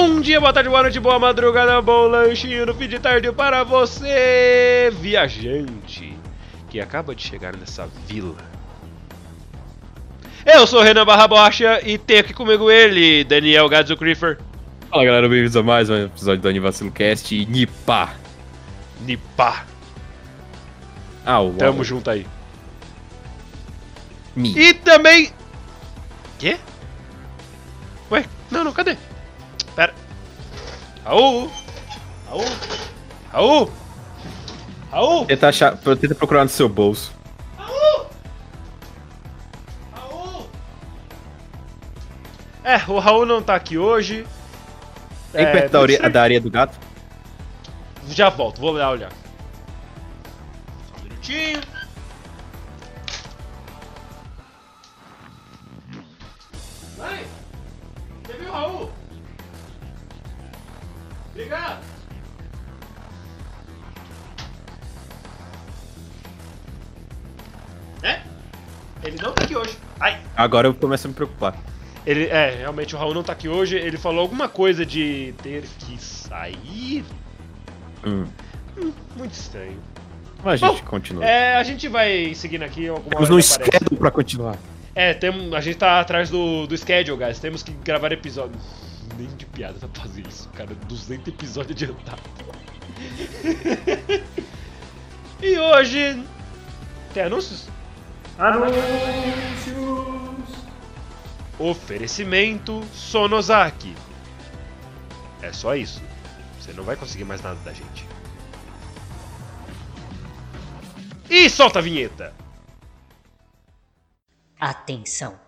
Bom dia, boa tarde, boa noite, boa madrugada, bom lanchinho no fim de tarde para você, viajante, que acaba de chegar nessa vila. Eu sou o Renan Barra Bocha e tenho aqui comigo ele, Daniel Gadzo Creeper. Fala galera, bem-vindos a mais um episódio do Anivacilo Cast e Nipa. Nipa. Ah, o Tamo junto aí. Mi. E também. Quê? Ué, não, não, cadê? Raul! Raul! Raul! Raul! Tenta, achar, tenta procurar no seu bolso. Raul! É, o Raul não tá aqui hoje. Tem É, perto da, certo. da areia do gato? Já volto, vou lá olhar. Só um minutinho. Obrigado! É? Ele não tá aqui hoje. Ai! Agora eu começo a me preocupar. Ele, é, realmente o Raul não tá aqui hoje. Ele falou alguma coisa de ter que sair. Hum. Muito estranho. Mas a gente Bom, continua. É, a gente vai seguindo aqui alguma Temos aparece. schedule pra continuar. É, tem, a gente tá atrás do, do schedule, guys. Temos que gravar episódio. Nem de piada pra fazer isso, cara. 200 episódios adiantado. e hoje. Tem anúncios? Anúncios! Oferecimento Sonosaki. É só isso. Você não vai conseguir mais nada da gente. E solta a vinheta! Atenção!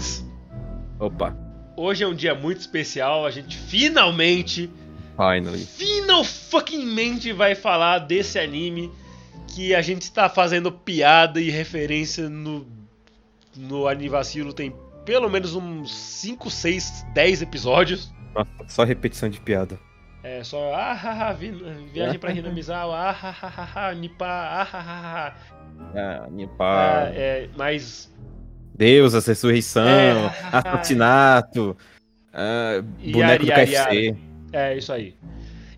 Gats! Opa, Hoje é um dia muito especial, a gente finalmente, finally. final fucking mente vai falar desse anime que a gente está fazendo piada e referência no no Anivacilo tem pelo menos uns 5, 6, 10 episódios. Nossa, só repetição de piada. É só ah, ha, ha, vi- viagem pra Hinamizawa, ah, ha, ha, ha, ha, Nipa, ah, ha, ha, ha. Ah, Nipa. Ah, é, mas Deus, a ressurreição, É. assassinato, ah, boneco do Yari, yari, KFC. É, isso aí.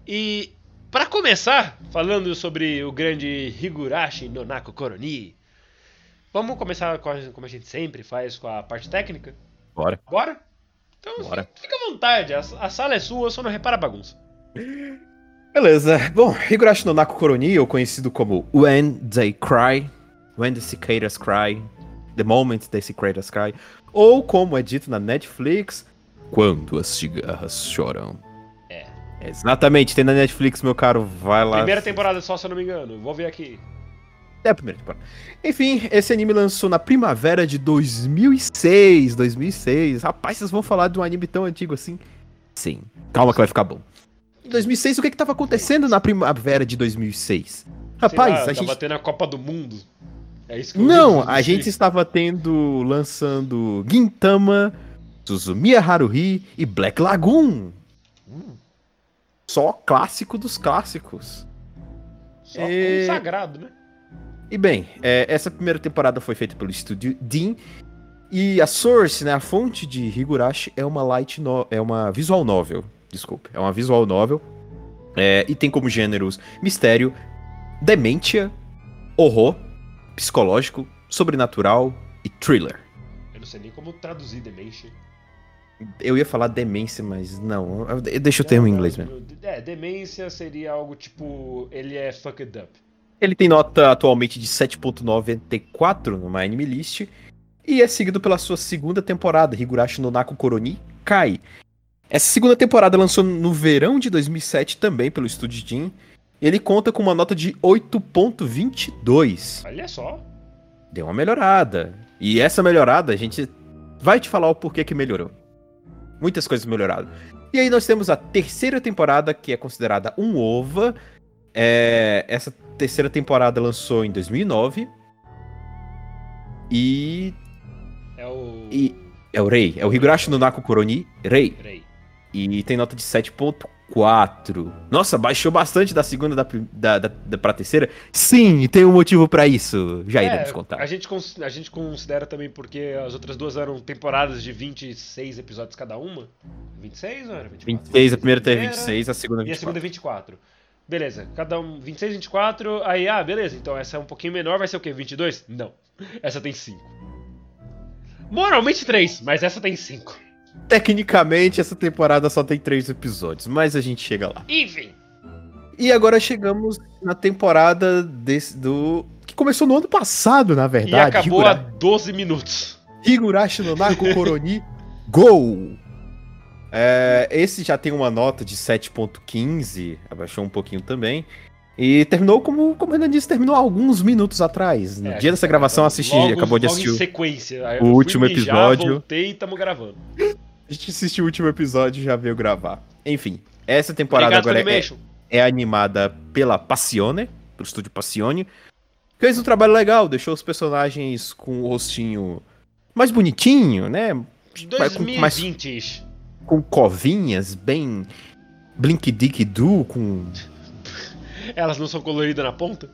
E pra começar, falando sobre o grande Higurashi Nonako Koroni, vamos começar com a- como a gente sempre faz com a parte técnica? Bora. Bora? Então Bora. fica à vontade, a, a sala é sua, só não repara a bagunça. Beleza. Bom, Higurashi no Naku Koroni, ou conhecido como When They Cry, When the Cicadas Cry, The Moment the Cicadas Cry, ou como é dito na Netflix, Quando as cigarras choram. É. Exatamente, tem na Netflix, meu caro, vai lá. Primeira temporada só, se eu não me engano. Vou ver aqui. É a primeira temporada. Enfim, esse anime lançou na primavera de 2006, 2006. Rapaz, vocês vão falar de um anime tão antigo assim? Sim. Calma que vai ficar bom. Em 2006, o que que tava acontecendo na primavera de 2006? Rapaz, lá, a gente Tava tendo a Copa do Mundo. É isso que eu Não, a gente estava tendo, lançando Gintama, Suzumiya Haruhi e Black Lagoon. Hum. Só clássico dos clássicos. Só É. consagrado, né? E bem, é, essa primeira temporada foi feita pelo estúdio Dean. E a source, né, a fonte de Higurashi é uma light no, é uma visual novel, desculpe, é uma visual novel. É, e tem como gêneros mistério, demência, horror, psicológico, sobrenatural e thriller. Eu não sei nem como traduzir Dementia. Eu ia falar demência, mas não. Deixa o termo em inglês mesmo. É, demência seria algo tipo. Ele é fucked up. Ele tem nota atualmente de 7.94 no My Anime List. E é seguido pela sua segunda temporada, Higurashi no Naku Koroni Kai. Essa segunda temporada lançou no verão de 2007 também pelo estúdio Jin. Ele conta com uma nota de 8.22. Olha só. deu uma melhorada. E essa melhorada, a gente vai te falar o porquê que melhorou. Muitas coisas melhoraram. E aí nós temos a terceira temporada, que é considerada um OVA. É, essa terceira temporada lançou em 2009. E, É o. e é o Rei. É o Higurashi no Naku Koroni Rei. Peraí. E tem nota de 7.4. Nossa, baixou bastante da segunda da, da, da, da pra terceira. Sim, e tem um motivo pra isso. Já iremos É, contar. A gente, a gente considera também porque as outras duas eram temporadas de 26 episódios cada uma. 26 ou era 24? 26, a primeira teve Primeira, 26, a segunda E a 24. segunda 24. Beleza, cada um 26, 24. Aí, ah, beleza, então essa é um pouquinho menor, vai ser o quê? 22? Não. Essa tem 5. Moralmente 3, mas essa tem 5. Tecnicamente, essa temporada só tem três episódios, mas a gente chega lá. Enfim. E agora chegamos na temporada desse, do. que começou no ano passado, na E verdade. acabou a Higura- 12 minutos. Higurashi no Naku Koroni Go! É, esse já tem uma nota de 7.15, abaixou um pouquinho também. E terminou, como, como o Renan disse, terminou alguns minutos atrás. No É, dia dessa gravação, assisti, logo- acabou de assistir. o- último mijar, episódio. Voltei e tamo gravando. A gente assistiu o último episódio e já veio gravar. Enfim, essa temporada Obrigado, agora é, é animada pela Passione, pelo estúdio Passione. Fez um trabalho legal, deixou os personagens com o rostinho mais bonitinho, né? Vai com mais- 2020. Com covinhas, bem blink dick do com Elas não são coloridas na ponta?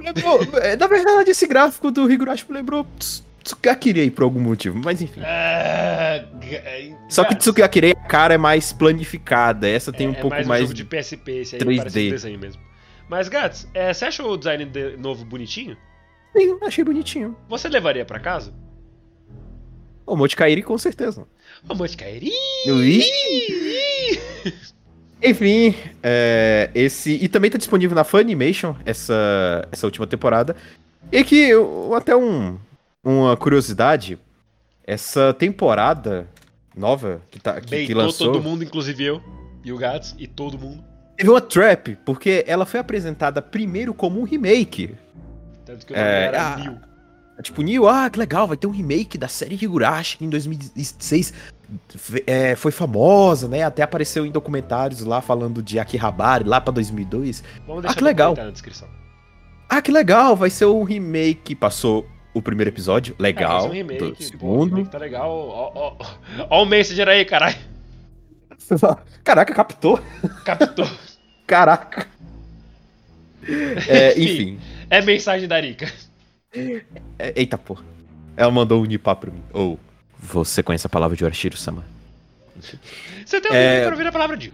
Lembrou- é, Na verdade, esse gráfico do Higurashi me lembrou Ts- Tsukakirei por algum motivo, mas enfim. Ah, g- Só que cara, Tsukakirei, a cara é mais planificada. Essa tem um é pouco mais um mais. jogo de PSP, esse aí 3D. parece um desenho mesmo. Mas, Gats, é, você achou o design de- novo bonitinho? Sim, achei bonitinho. Você levaria pra casa? O Monte Kairi, com certeza. Ô, Monte Kairi! Enfim, é, esse. E também tá disponível na Funimation essa, essa última temporada. E que, eu- até um, uma curiosidade, essa temporada nova que, tá, que, que Beitou lançou. todo mundo, inclusive eu. E o Gats, e todo mundo. Teve uma trap, porque ela foi apresentada primeiro como um remake. Tanto que o nome É, era ah, Neil. Tipo, Neil, ah, que legal, vai ter um remake da série Higurashi que em 2006 fe- é, foi famosa, né? Até apareceu em documentários lá falando de Akihabara lá pra 2002. Vamos ah, deixar que legal. na descrição. Ah, que legal, vai ser um remake. Passou o primeiro episódio, É, legal. faz um remake, do pô, segundo. remake tá legal. Ó, ó, ó, o Messenger aí, caralho. Caraca, captou. Captou. Caraca. É, enfim. É mensagem da Arika. É, eita porra. Ela mandou um nipá pra mim. Ou, você conhece a palavra de Orashiro-sama? Você tem um É. pra ouvir a palavra de.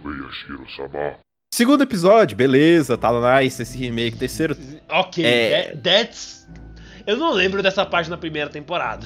Segundo episódio, beleza, tá nice esse remake. Terceiro, Ok, É. that- that's. Eu não lembro dessa parte na primeira temporada.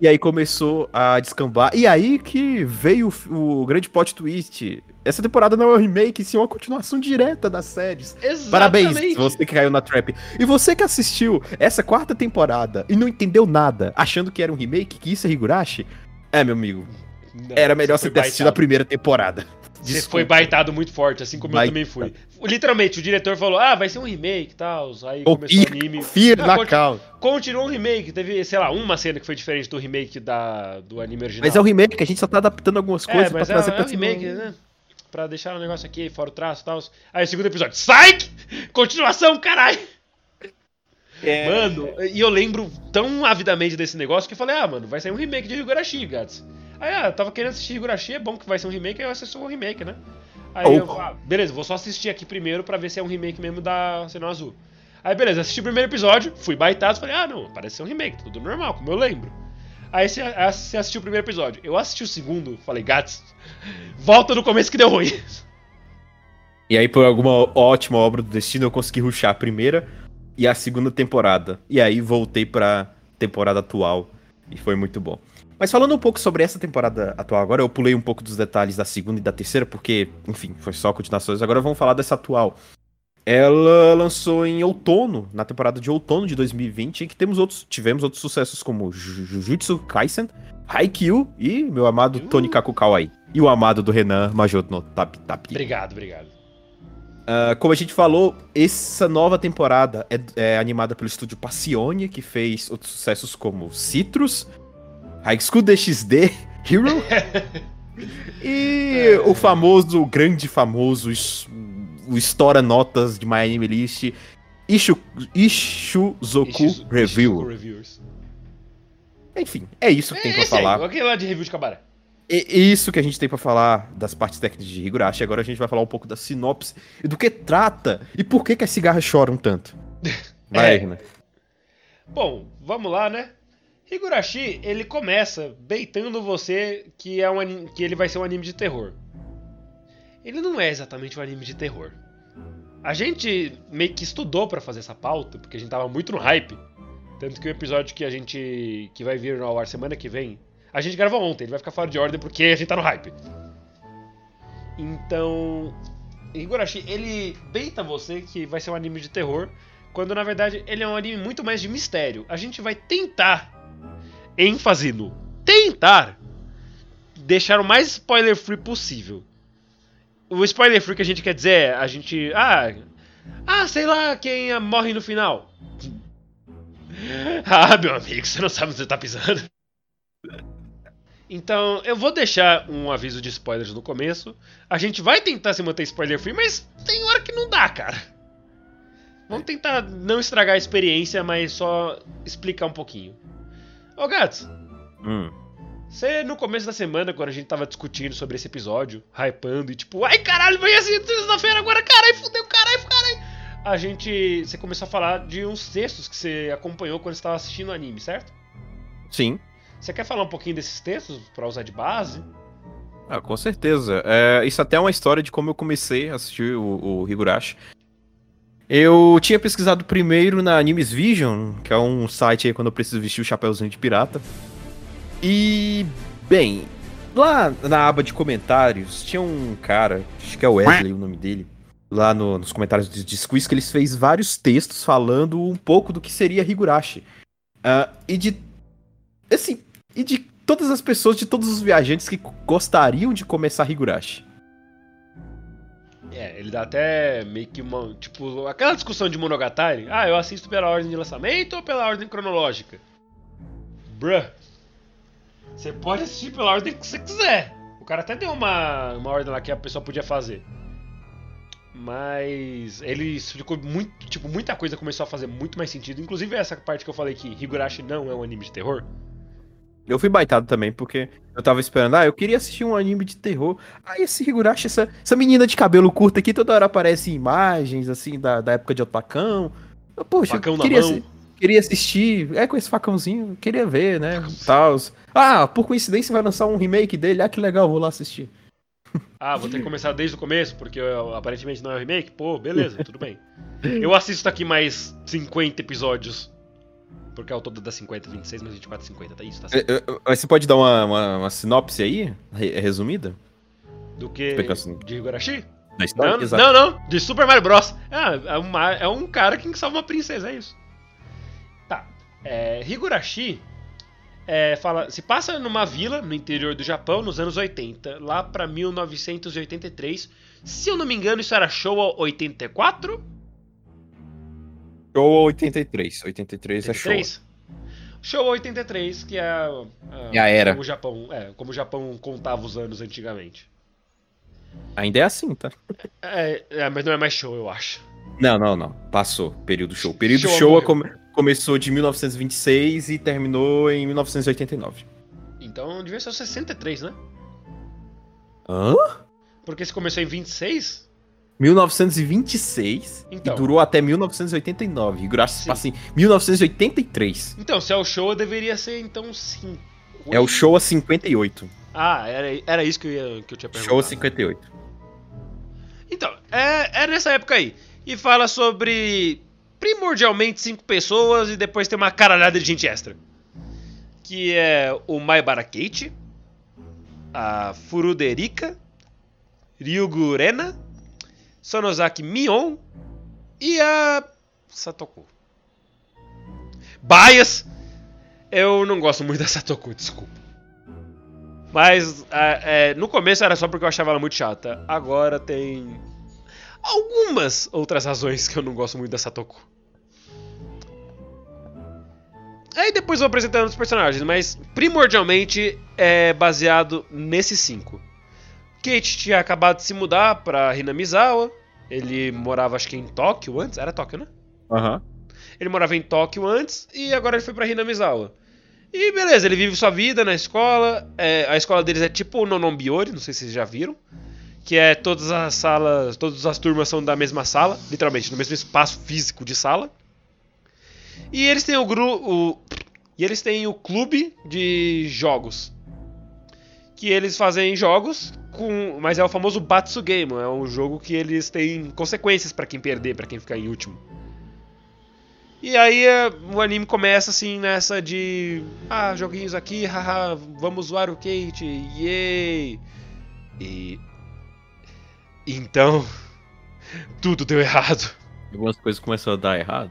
E aí começou a descambar. E aí que veio o, o grande plot twist. Essa temporada não é um remake, sim uma continuação direta das séries. Exatamente. Parabéns, você que caiu na trap. E você que assistiu essa quarta temporada e não entendeu nada, achando que era um remake, que isso é Higurashi, é, meu amigo, Não, era melhor você ter assistido a baitado. primeira temporada. Você Desculpa. foi baitado muito forte, assim como Baitado. eu também fui. Literalmente, o diretor falou: ah, vai ser um remake e tal. Aí Confia, começou o anime. confia Ah, na conti- calma. Continuou um remake. Teve, sei lá, uma cena que foi diferente do remake da, do anime original. Mas é o remake, a gente só tá adaptando algumas É, coisas pra mas é, trazer é pra um remake, né? Pra deixar o negócio aqui, fora o traço e tal. Aí, segundo episódio, Psych! Continuação, caralho! É, Mano, e eu lembro tão avidamente desse negócio que eu falei, ah, mano, vai sair um remake de Higurashi, Gats. Aí, ah, eu tava querendo assistir Higurashi, é bom que vai ser um remake, aí eu assisto um remake, né? Aí Oh. eu, ah, beleza, vou só assistir aqui primeiro pra ver se é um remake mesmo da Sinal Azul. Aí, beleza, assisti o primeiro episódio, fui baitado, falei, ah, não, parece ser um remake, tudo normal, como eu lembro. Aí você assistiu o primeiro episódio. Eu assisti o segundo, falei, Gats, volta no começo que deu ruim. E aí, por alguma ótima obra do destino, eu consegui ruxar a primeira e a segunda temporada. E aí voltei pra temporada atual. E foi muito bom. Mas falando um pouco sobre essa temporada atual agora, eu pulei um pouco dos detalhes da segunda e da terceira, porque, enfim, foi só continuações. Agora vamos falar dessa atual. Ela lançou em outono, na temporada de outono de 2020, em que temos outros, tivemos outros sucessos como Ju- Jujutsu Kaisen, Haikyuu e meu amado Uh. Tony Kaku Kawaii. E o amado do Renan Majoto no Tap Tap. Obrigado, obrigado. Ah, como a gente falou, essa nova temporada é, é animada pelo estúdio Passione, que fez outros sucessos como Citrus, High School DxD, Hero e o famoso, o grande famoso, o Estoura Notas de My Anime List, Ishu, Ishuzoku Ishizu- Review. Ishizuku Reviewers. Enfim, é isso que tem pra aí, falar. aquele lá de review de Cabara. É isso que a gente tem pra falar das partes técnicas de Higurashi. Agora a gente vai falar um pouco da sinopse e do que trata e por que, que as cigarras choram tanto. Vai, É. Renan. Bom, vamos lá, né? Higurashi, ele começa beitando você que, é um que ele vai ser um anime de terror. Ele não é exatamente um anime de terror. A gente meio que estudou pra fazer essa pauta, porque a gente tava muito no hype. Tanto que o episódio que a gente. que vai vir ao ar semana que vem. A gente gravou ontem, ele vai ficar fora de ordem porque a gente tá no hype. Então. Higurashi, ele beita você que vai ser um anime de terror, quando na verdade ele é um anime muito mais de mistério. A gente vai tentar ênfase no tentar deixar o mais spoiler free possível. O spoiler free que a gente quer dizer é a gente, ah, ah, sei lá quem ah, morre no final. ah, meu amigo, você não sabe onde você tá pisando. Então, eu vou deixar um aviso de spoilers no começo. A gente vai tentar se manter spoiler free, mas tem hora que não dá, cara. Vamos tentar não estragar a experiência, mas só explicar um pouquinho. Ô, Gats, Hum. Você no começo da semana, quando a gente tava discutindo sobre esse episódio, hypando e tipo, ai caralho, vai assim sexta-feira agora, caralho, fudeu, caralho, caralho. A gente. Você começou a falar de uns textos que você acompanhou quando você tava assistindo o anime, certo? Sim. Você quer falar um pouquinho desses textos pra usar de base? Ah, com certeza. É, isso até é uma história de como eu comecei a assistir o, o Higurashi. Eu tinha pesquisado primeiro na Animes Vision, que é um site aí quando eu preciso vestir o chapéuzinho de pirata. E, bem, lá na aba de comentários tinha um cara, acho que é o Wesley o nome dele, lá no- nos comentários de Disquiz, que ele fez vários textos falando um pouco do que seria Higurashi. Ah, e de. Assim, e de todas as pessoas, de todos os viajantes que gostariam de começar Higurashi. É, ele dá até meio que uma. Tipo, aquela discussão de Monogatari. Ah, eu assisto pela ordem de lançamento ou pela ordem cronológica? Bruh. Você pode assistir pela ordem que você quiser. O cara até deu uma, uma ordem lá que a pessoa podia fazer. Mas ele explicou muito. Tipo, muita coisa começou a fazer muito mais sentido. Inclusive essa parte que eu falei que Higurashi não é um anime de terror. Eu fui baitado também, porque eu tava esperando, ah, eu queria assistir um anime de terror. Aí esse Higurashi, essa, essa menina de cabelo curto aqui, toda hora aparece imagens, assim, da, da época de Otacão. Poxa, Facão eu na queria, mão. Queria assistir, é com esse facãozinho, queria ver, né, tals. Ah, por coincidência vai lançar um remake dele, ah, que legal, vou lá assistir. Ah, vou ter que começar desde o começo, porque ó, aparentemente não é o remake? Pô, beleza, tudo bem. Eu assisto aqui mais 50 episódios. Porque é o todo dá 50, 26, mas 24, 50, tá isso, tá certo. É, é, Mas você pode dar uma, uma, uma sinopse aí, re- resumida? Do que de Higurashi? Não, não, não, de Super Mario Bros. Ah, é, uma- é um cara que salva uma princesa, é isso. É, Higurashi é, fala, se passa numa vila no interior do Japão nos anos 80, lá pra 1983. Se eu não me engano, isso era Showa 84? Show 83. 83 é show. 83? Showa 83, que é a, É a era. Como o Japão, é, como o Japão contava os anos antigamente. Ainda é assim, tá? É, é, mas não é mais show, eu acho. Não, não, não. Passou. Período show. Período show morreu. come- começou de 1926 e terminou em 1989. Então devia ser o 63, né? Hã? Porque se começou em 26, 1926 Então. e durou até 1989. Higurashi Sim. passa em 1983. então se é o show, deveria ser então 5. É o Showa 58. Ah, era, era isso que eu, ia, que eu tinha perguntado. Showa 58. Então, é, é nessa época aí. E fala sobre primordialmente cinco pessoas e depois tem uma caralhada de gente extra. Que é o Maibara Keiichi, a Furuderika, Ryugu Rena, Sonozaki Mion e a Satoko. Bias! Eu não gosto muito da Satoko, desculpa. Mas é, é, no começo era só porque eu achava ela muito chata. Agora tem. Algumas outras razões que eu não gosto muito da Satoko. Aí depois vou apresentando os personagens, mas primordialmente é baseado nesses cinco. Kate tinha acabado de se mudar pra Hinamizawa. Ele morava, acho que em Tóquio antes. Era Tóquio, né? Aham. Ele morava em Tóquio antes e agora ele foi pra Hinamizawa. E beleza, ele vive sua vida na escola. É, a escola deles é tipo o Nonombiori, não sei se vocês já viram. Que é todas as salas, todas as turmas são da mesma sala, literalmente, no mesmo espaço físico de sala. E eles têm o grupo. E eles têm o clube de jogos. Que eles fazem jogos com. Mas é o famoso Batsu Game. É um jogo que eles têm consequências pra quem perder, pra quem ficar em último. E aí é, o anime começa assim nessa de. Ah, joguinhos aqui, haha, vamos zoar o Kate, yay! E. Então. Tudo deu errado. Algumas coisas começam a dar errado.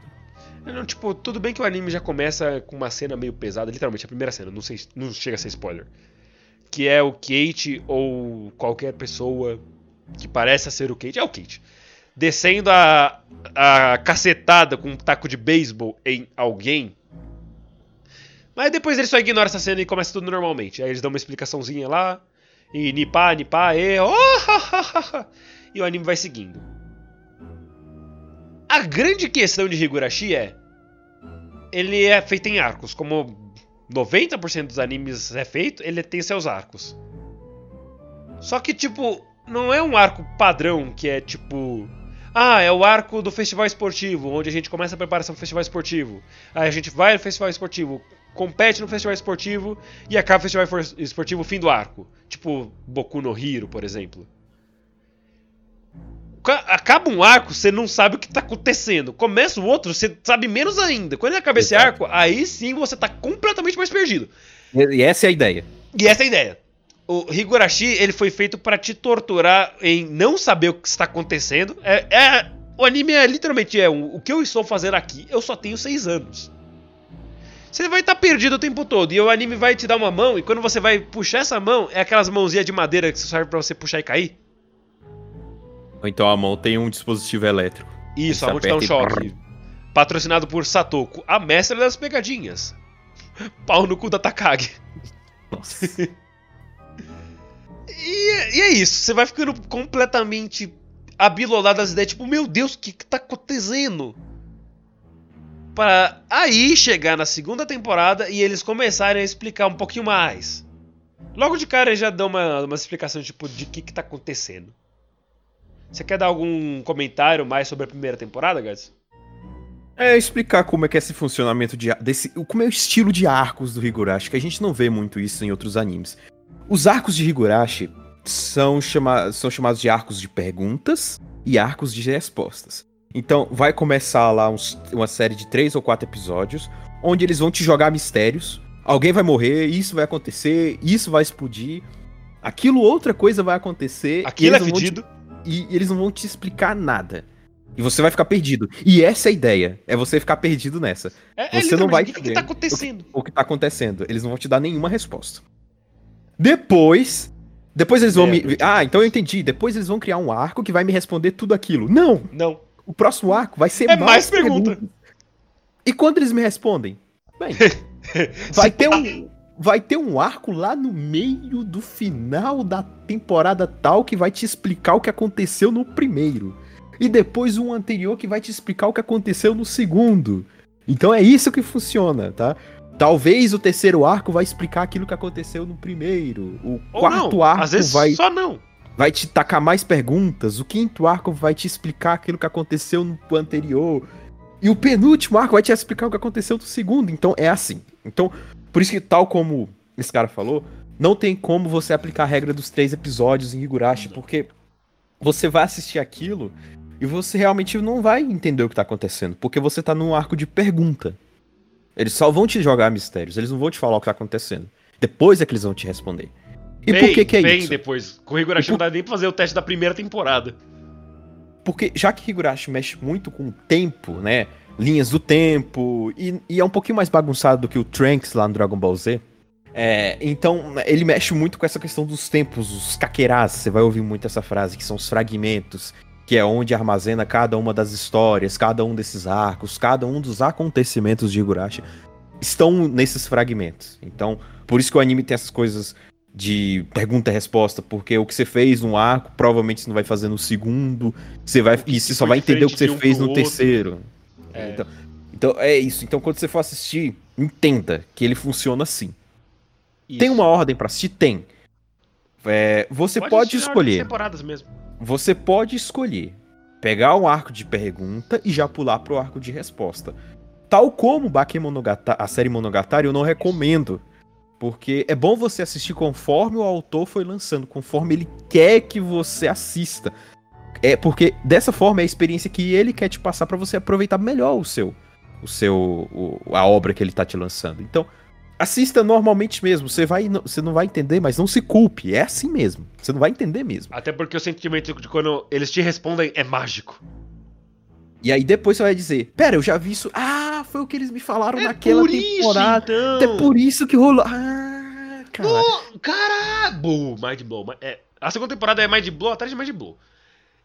Não, tipo, tudo bem que o anime já começa com uma cena meio pesada, literalmente a primeira cena, não, sei, não chega a ser spoiler. Que é o Kate ou qualquer pessoa que pareça ser o Kate, é o Kate, descendo a, a cacetada com um taco de beisebol em alguém. Mas depois ele só ignora essa cena e começa tudo normalmente. Aí eles dão uma explicaçãozinha lá, e nipá, nipá, e, oh, e o anime vai seguindo. A grande questão de Higurashi é. Ele é feito em arcos. Como 90% dos animes é feito, ele tem seus arcos. Só que, tipo, não é um arco padrão que é tipo. Ah, é o arco do festival esportivo, onde a gente começa a preparação do festival esportivo. Aí a gente vai no festival esportivo, compete no festival esportivo e acaba o festival esportivo fim do arco. Tipo Boku no Hero, por exemplo. Ca- Acaba um arco, você não sabe o que tá acontecendo. Começa o outro, você sabe menos ainda. Quando acaba esse Exato. arco, aí sim você tá completamente mais perdido. E essa é a ideia. E essa é a ideia. O Higurashi, ele foi feito pra te torturar em não saber o que está acontecendo. É, é- o anime é literalmente é um- o que eu estou fazendo aqui. Eu só tenho seis anos. Você vai estar perdido o tempo todo e o anime vai te dar uma mão e quando você vai puxar essa mão é aquelas mãozinhas de madeira que serve pra você puxar e cair. Ou então a mão tem um dispositivo elétrico. Isso, a mão te dá um e choque. Patrocinado por Satoko, a mestra das pegadinhas. Pau no cu da Takagi. Nossa. E, é- e é isso, você vai ficando completamente abilolado das ideias, tipo, meu Deus, o que, que tá acontecendo? Para aí chegar na segunda temporada e eles começarem a explicar um pouquinho mais. Logo de cara eles já dão uma, uma explicação, tipo, de que, que tá acontecendo. Você quer dar algum comentário mais sobre a primeira temporada, Gats? É explicar como é que é esse funcionamento de desse, como é o estilo de arcos do Higurashi, que a gente não vê muito isso em outros animes. Os arcos de Higurashi são, chama, são chamados de arcos de perguntas e arcos de respostas. Então vai começar lá uns- uma série de três ou quatro episódios, onde eles vão te jogar mistérios. Alguém vai morrer, isso vai acontecer, isso vai explodir, aquilo outra coisa vai acontecer. Aquilo é te- fedido. e eles não vão te explicar nada. E você vai ficar perdido. E essa é a ideia, é você ficar perdido nessa. É, é Você não vai O que, que entender. tá acontecendo? O que tá acontecendo. Eles não vão te dar nenhuma resposta. Depois. Depois eles vão É, me. Ah, então eu entendi. Depois eles vão criar um arco que vai me responder tudo aquilo. Não! Não. O próximo arco vai ser É mais pergunta. perguntas. E quando eles me respondem? Bem, vai ter um. Vai ter um arco lá no meio do final da temporada tal que vai te explicar o que aconteceu no primeiro. E depois um anterior que vai te explicar o que aconteceu no segundo. Então é isso que funciona, tá? Talvez o terceiro arco vai explicar aquilo que aconteceu no primeiro. O Ou quarto não. arco Às vezes vai só não. Vai te tacar mais perguntas. O quinto arco vai te explicar aquilo que aconteceu no anterior. E o penúltimo arco vai te explicar o que aconteceu no segundo. Então é assim. Então, por isso que, tal como esse cara falou, não tem como você aplicar a regra dos três episódios em Higurashi, porque você vai assistir aquilo e você realmente não vai entender o que tá acontecendo, porque você tá num arco de pergunta. Eles só vão te jogar mistérios, eles não vão te falar o que tá acontecendo. Depois é que eles vão te responder. E por Bem- que que é bem isso? depois. Com o Higurashi E não por- dá nem pra fazer o teste da primeira temporada. Porque já que Higurashi mexe muito com o tempo, né? Linhas do tempo, e, e é um pouquinho mais bagunçado do que o Trunks lá no Dragon Ball Z. É, então, ele mexe muito com essa questão dos tempos, os kakeras, você vai ouvir muito essa frase, que são os fragmentos. que é onde armazena cada uma das histórias, cada um desses arcos, cada um dos acontecimentos de Higurashi, estão nesses fragmentos. Então, por isso que o anime tem essas coisas de pergunta e resposta, porque o que você fez no arco, provavelmente você não vai fazer no segundo, você vai e você só vai entender o que você um fez no outro. terceiro. É. Então, então é isso. Então quando você for assistir, entenda que ele funciona assim. Tem Isso. uma ordem pra assistir? Tem. É, você pode, das escolher. temporadas mesmo. Você pode escolher pegar um arco de pergunta e já pular pro arco de resposta. Tal como Bakemonogatari, a série Monogatari, eu não recomendo. Porque é bom você assistir conforme o autor foi lançando, conforme ele quer que você assista. É porque dessa forma é a experiência que ele quer te passar pra você aproveitar melhor o seu, o seu, o- a obra que ele tá te lançando. Então, assista normalmente mesmo. Você vai, você não vai entender, mas não se culpe. É assim mesmo. Você não vai entender mesmo. Até porque o sentimento de quando eles te respondem é mágico. E aí depois você vai dizer, pera, eu já vi isso. Ah, foi o que eles me falaram naquela por isso, temporada. então. Até por isso que rolou. Ah, cara. Pô, Caralho! Mind blow. É, a segunda temporada é Mind blow atrás de Mind blow.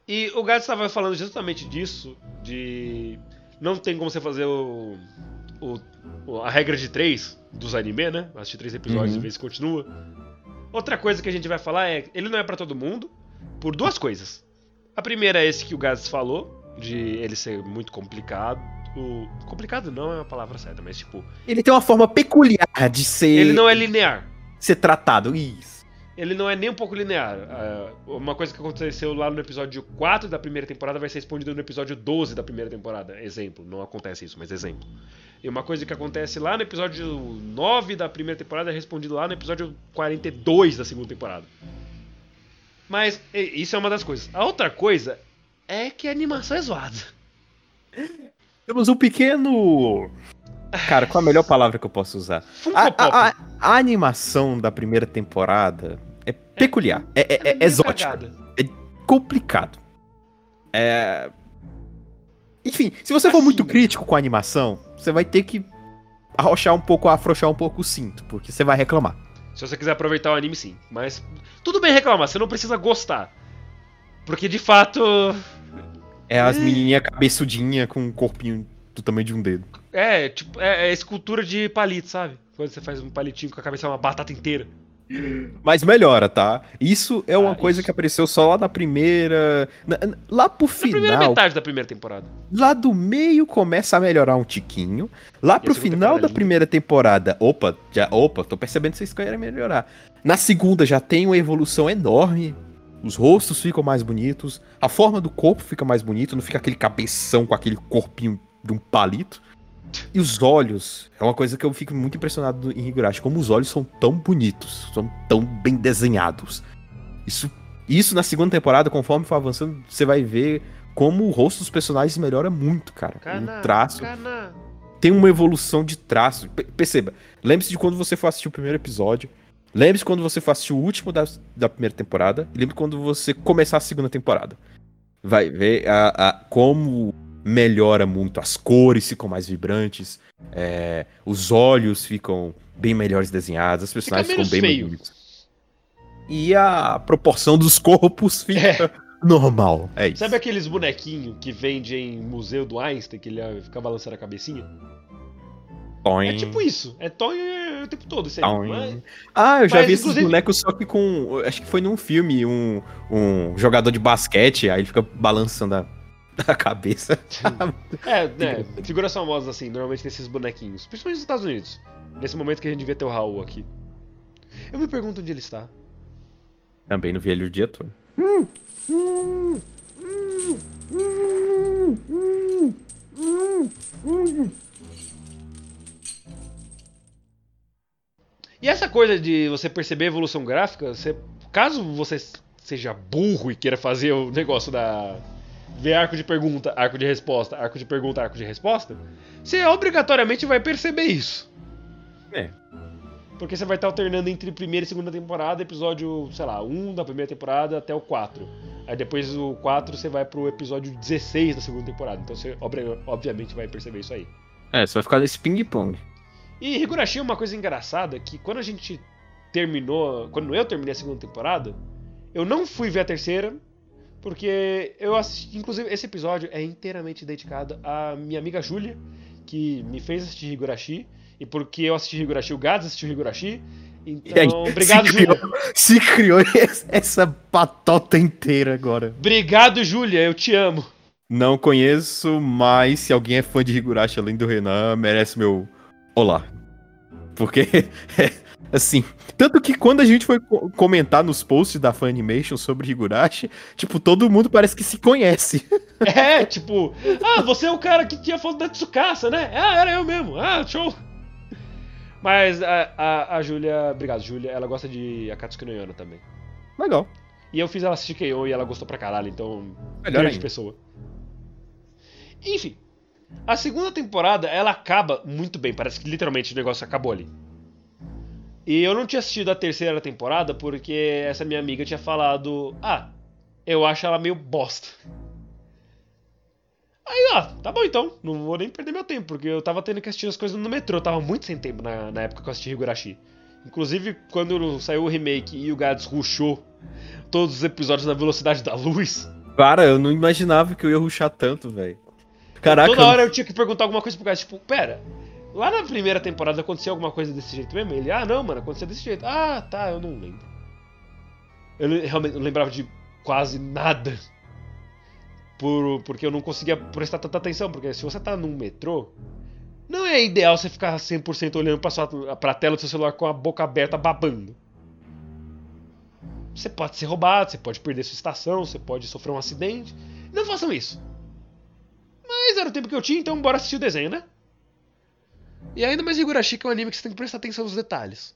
E o Gads estava falando justamente disso, de não tem como você fazer o, o- a regra de três dos anime, né? Assistir três episódios Uhum. e ver se continua. Outra coisa que a gente vai falar é, ele não é pra todo mundo, por duas coisas. A primeira é esse que o Gads falou, de ele ser muito complicado. O, complicado não é a palavra certa, mas tipo, Ele tem uma forma peculiar de ser, ele não é linear. ser tratado. Isso. ele não é nem um pouco linear. Ah, uma coisa que aconteceu lá no episódio 4 da primeira temporada vai ser respondida no episódio 12 da primeira temporada. Exemplo, não acontece isso, mas exemplo. E uma coisa que acontece lá no episódio 9 da primeira temporada é respondida lá no episódio 42 da segunda temporada. Mas isso é uma das coisas. A outra coisa é que a animação é zoada. Temos um pequeno. Cara, qual a melhor palavra que eu posso usar? A, a- a- animação da primeira temporada é peculiar. É, é, é meio exótica. cagada. complicado. É. Enfim, se você for Assim, muito crítico com a animação, você vai ter que arrochar um pouco, afrouxar um pouco o cinto, porque você vai reclamar. Se você quiser aproveitar o anime, sim. Mas tudo bem reclamar, você não precisa gostar. Porque de fato. É as menininhas cabeçudinhas com um corpinho do tamanho de um dedo. É, tipo, é, é escultura de palito, sabe? Quando você faz um palitinho com a cabeça, é uma batata inteira. Mas melhora, tá? Isso é uma Ah, coisa isso. que apareceu só lá na primeira. na- na- lá pro Na primeira final. metade da primeira temporada. Lá do meio começa a melhorar um tiquinho. Lá pro segunda final é da linda. primeira temporada, opa, já, opa, tô percebendo que vocês querem melhorar. Na segunda já tem uma evolução enorme. Os rostos ficam mais bonitos, a forma do corpo fica mais bonito, não fica aquele cabeção com aquele corpinho de um palito. E os olhos, é uma coisa que eu fico muito impressionado em Higurashi, como os olhos são tão bonitos, são tão bem desenhados. Isso, isso na segunda temporada, conforme for avançando, você vai ver como o rosto dos personagens melhora muito, cara. Cana, o traço cana. tem uma evolução de traço. Pe- Perceba, lembre-se de quando você for assistir o primeiro episódio. Lembre-se quando você for assistir o último da, da primeira temporada. E lembre quando você começar a segunda temporada. Vai ver a, a- como melhora muito. As cores ficam mais vibrantes. é, os olhos ficam bem melhores desenhados. As personagens ficam bem mais feio. bonitas. E a proporção dos corpos fica normal. É isso. Sabe aqueles bonequinhos que vende em museu do Einstein, que ele fica balançando a cabecinha? É Toing, tipo isso. É Toy o tempo todo, isso aí. Mas- Ah, eu já Mas, vi esses inclusive- bonecos só que com. Acho que foi num filme, um, um jogador de basquete, aí ele fica balançando a, a cabeça. É, né? Figuras famosas assim, normalmente tem esses bonequinhos. Principalmente nos Estados Unidos. Nesse momento que a gente devia ter o Raul aqui. Eu me pergunto onde ele está. Também não vi ele o dia todo. E essa coisa de você perceber a evolução gráfica, você, caso você seja burro e queira fazer o negócio da. ver arco de pergunta, arco de resposta, arco de pergunta, arco de resposta, você obrigatoriamente vai perceber isso. É. Porque você vai estar alternando entre primeira e segunda temporada, episódio, sei lá, 1 da primeira temporada até o 4. Aí depois do 4 você vai pro episódio 16 da segunda temporada. Então você obviamente vai perceber isso aí. É, você vai ficar nesse ping-pong. E Higurashi é uma coisa engraçada que quando a gente terminou, quando eu terminei a segunda temporada, eu não fui ver a terceira, Porque eu assisti. Inclusive, esse episódio é inteiramente dedicado à minha amiga Júlia, que me fez assistir Higurashi. E porque eu assisti Higurashi, o Gads assistiu Higurashi. E aí, Então, obrigado, se criou, Júlia. se criou essa patota inteira agora. Obrigado, Júlia, eu te amo. Não conheço, mas se alguém é fã de Higurashi além do Renan, merece meu olá. Porque, é, assim, tanto que quando a gente foi co- comentar nos posts da Funimation sobre Higurashi, tipo, todo mundo parece que se conhece. É, tipo, ah, você é o cara que tinha foto da Tsukasa, né? Ah, era eu mesmo. Ah, show. Mas a, a, a Júlia, obrigado, Júlia, ela gosta de Akatsuki no Yona também. Legal. E eu fiz ela assistir Keion e ela gostou pra caralho, então. Melhor grande pessoa. Enfim. A segunda temporada, ela acaba muito bem. Parece que literalmente o negócio acabou ali. E eu não tinha assistido a terceira temporada porque essa minha amiga tinha falado: Ah, eu acho ela meio bosta. Aí, ó, tá bom então. Não vou nem perder meu tempo, porque eu tava tendo que assistir as coisas no metrô. Eu tava muito sem tempo na, na época que eu assisti Higurashi. Inclusive, quando saiu o remake e o Gads rushou todos os episódios na velocidade da luz, Cara, eu não imaginava que eu ia ruxar tanto, velho. Caraca, toda hora eu tinha que perguntar alguma coisa pro Gads, tipo, pera, lá na primeira temporada aconteceu alguma coisa desse jeito mesmo? Ele, ah, não, mano, aconteceu desse jeito. Ah, tá, eu não lembro. Eu realmente não lembrava de quase nada. Por, porque eu não conseguia prestar tanta atenção, porque se você tá num metrô, não é ideal você ficar 100% olhando pra, sua, pra tela do seu celular com a boca aberta babando. Você pode ser roubado, você pode perder sua estação, você pode sofrer um acidente. Não façam isso. Mas era o tempo que eu tinha, então bora assistir o desenho, né? E ainda mais Higurashi, que é um anime que você tem que prestar atenção nos detalhes.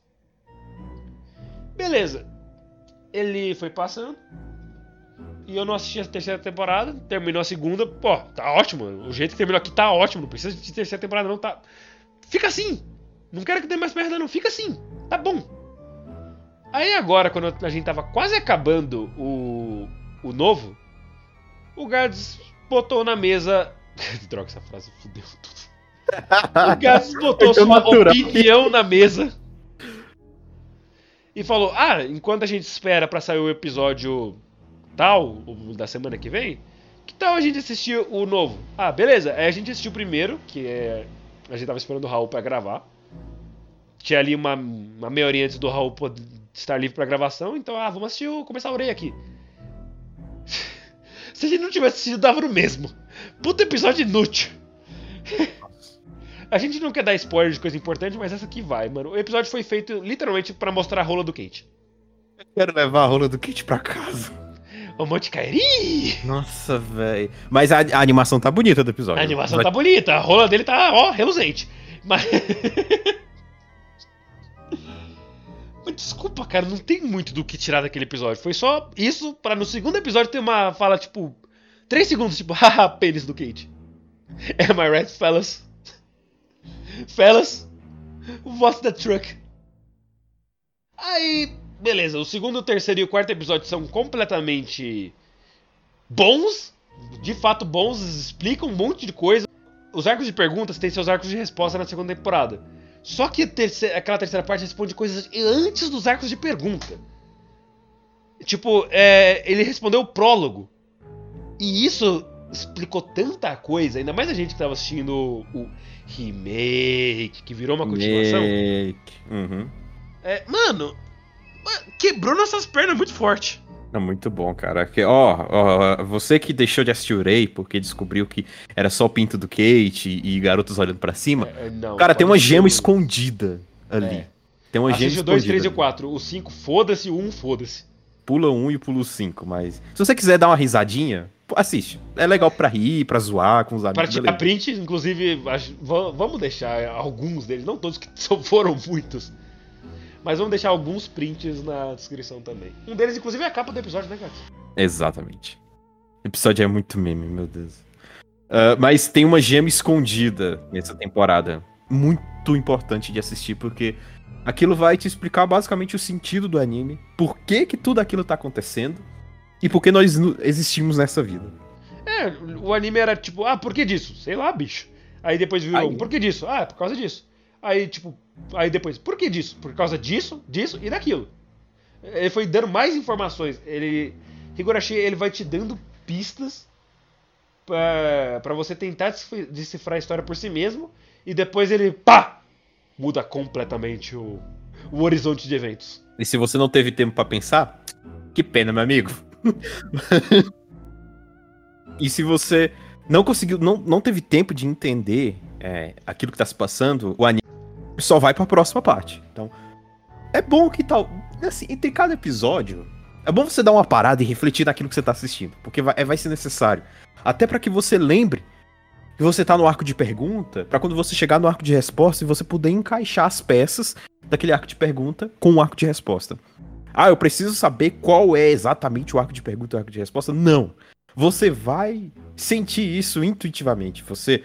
Beleza. Ele foi passando. E eu não assisti a terceira temporada. Terminou a segunda. Pô, tá ótimo. O jeito que terminou aqui tá ótimo. Não precisa de terceira temporada, não. Tá. Fica assim. Não quero que dê mais merda, não. Fica assim. Tá bom. Aí agora, quando a gente tava quase acabando o, o novo, o Gads botou na mesa. Droga, essa frase fudeu tudo. O Gads botou tão sua natural. opinião na mesa. E falou: Ah, enquanto a gente espera pra sair o episódio tal, da semana que vem, que tal a gente assistir o novo? Ah, beleza. Aí a gente assistiu o primeiro, que é. A gente tava esperando o Raul pra gravar. Tinha ali uma, uma meia hora antes do Raul poder estar livre pra gravação, então, ah, vamos assistir o Começar a Orei aqui. Se a gente não tivesse assistido, dava no mesmo. Puta episódio inútil. A gente não quer dar spoiler de coisa importante, mas essa aqui vai, mano. O episódio foi feito literalmente pra mostrar a rola do Kate. quero levar a rola do Kit pra casa. O Monte Kairi! Nossa, velho. Mas a, a animação tá bonita do episódio. A animação tá bonita, a rola dele tá, ó, reluzente. Mas. Mas desculpa, cara, não tem muito do que tirar daquele episódio. Foi só isso pra no segundo episódio ter uma fala, tipo. 3 segundos, tipo, haha, pênis do Kate. Am I right, fellas? Fellas? What's the truck? Aí, beleza, o segundo, o terceiro e o quarto episódio são completamente bons, de fato bons, explicam um monte de coisa. Os arcos de perguntas têm seus arcos de resposta na segunda temporada. Só que terceira- aquela terceira parte responde coisas antes dos arcos de pergunta. Tipo, é, ele respondeu o prólogo. E isso explicou tanta coisa, ainda mais a gente que tava assistindo o remake, que virou uma continuação. Make. Uhum. É, mano, quebrou nossas pernas muito forte. É muito bom, cara. Que, ó, ó, você que deixou de assistir o Rei porque descobriu que era só o pinto do Kate e garotos olhando pra cima. É, não, cara, tem uma ser gema o- escondida ali. É. Tem uma gema Assiste o 2, 3 e escondida. o 4. O 5, foda-se. O 1, foda-se. Pula um e pula o cinco, mas... Se você quiser dar uma risadinha, assiste. É legal pra rir, pra zoar com os amigos. Para tirar print, inclusive, vamos deixar alguns deles, não todos, que só foram muitos. Mas vamos deixar alguns prints na descrição também. Um deles, inclusive, é a capa do episódio, né, cara? Exatamente. O episódio é muito meme, meu Deus. Ah, mas tem uma gema escondida nessa temporada. Muito importante de assistir, porque aquilo vai te explicar basicamente o sentido do anime, por que, que tudo aquilo tá acontecendo e por que nós existimos nessa vida. É, o anime era tipo, ah, por que disso? Sei lá, bicho. Aí depois virou, Aí. um, por que disso? Ah, por causa disso. Aí, tipo, aí depois, por que disso? Por causa disso, disso e daquilo. Ele foi dando mais informações. Ele Higurashi ele vai te dando pistas pra, pra você tentar decif- decifrar a história por si mesmo e depois ele, pá, muda completamente o, o horizonte de eventos. E se você não teve tempo pra pensar, que pena, meu amigo. e se você não conseguiu, não, não teve tempo de entender é, aquilo que tá se passando, o anime só vai pra próxima parte. Então, é bom que tal. Assim, entre cada episódio, é bom você dar uma parada e refletir naquilo que você tá assistindo. Porque vai, é, vai ser necessário. Até pra que você lembre que você tá no arco de pergunta, pra quando você chegar no arco de resposta e você poder encaixar as peças daquele arco de pergunta com o arco de resposta. Ah, eu preciso saber qual é exatamente o arco de pergunta e o arco de resposta. Não. Você vai sentir isso intuitivamente. Você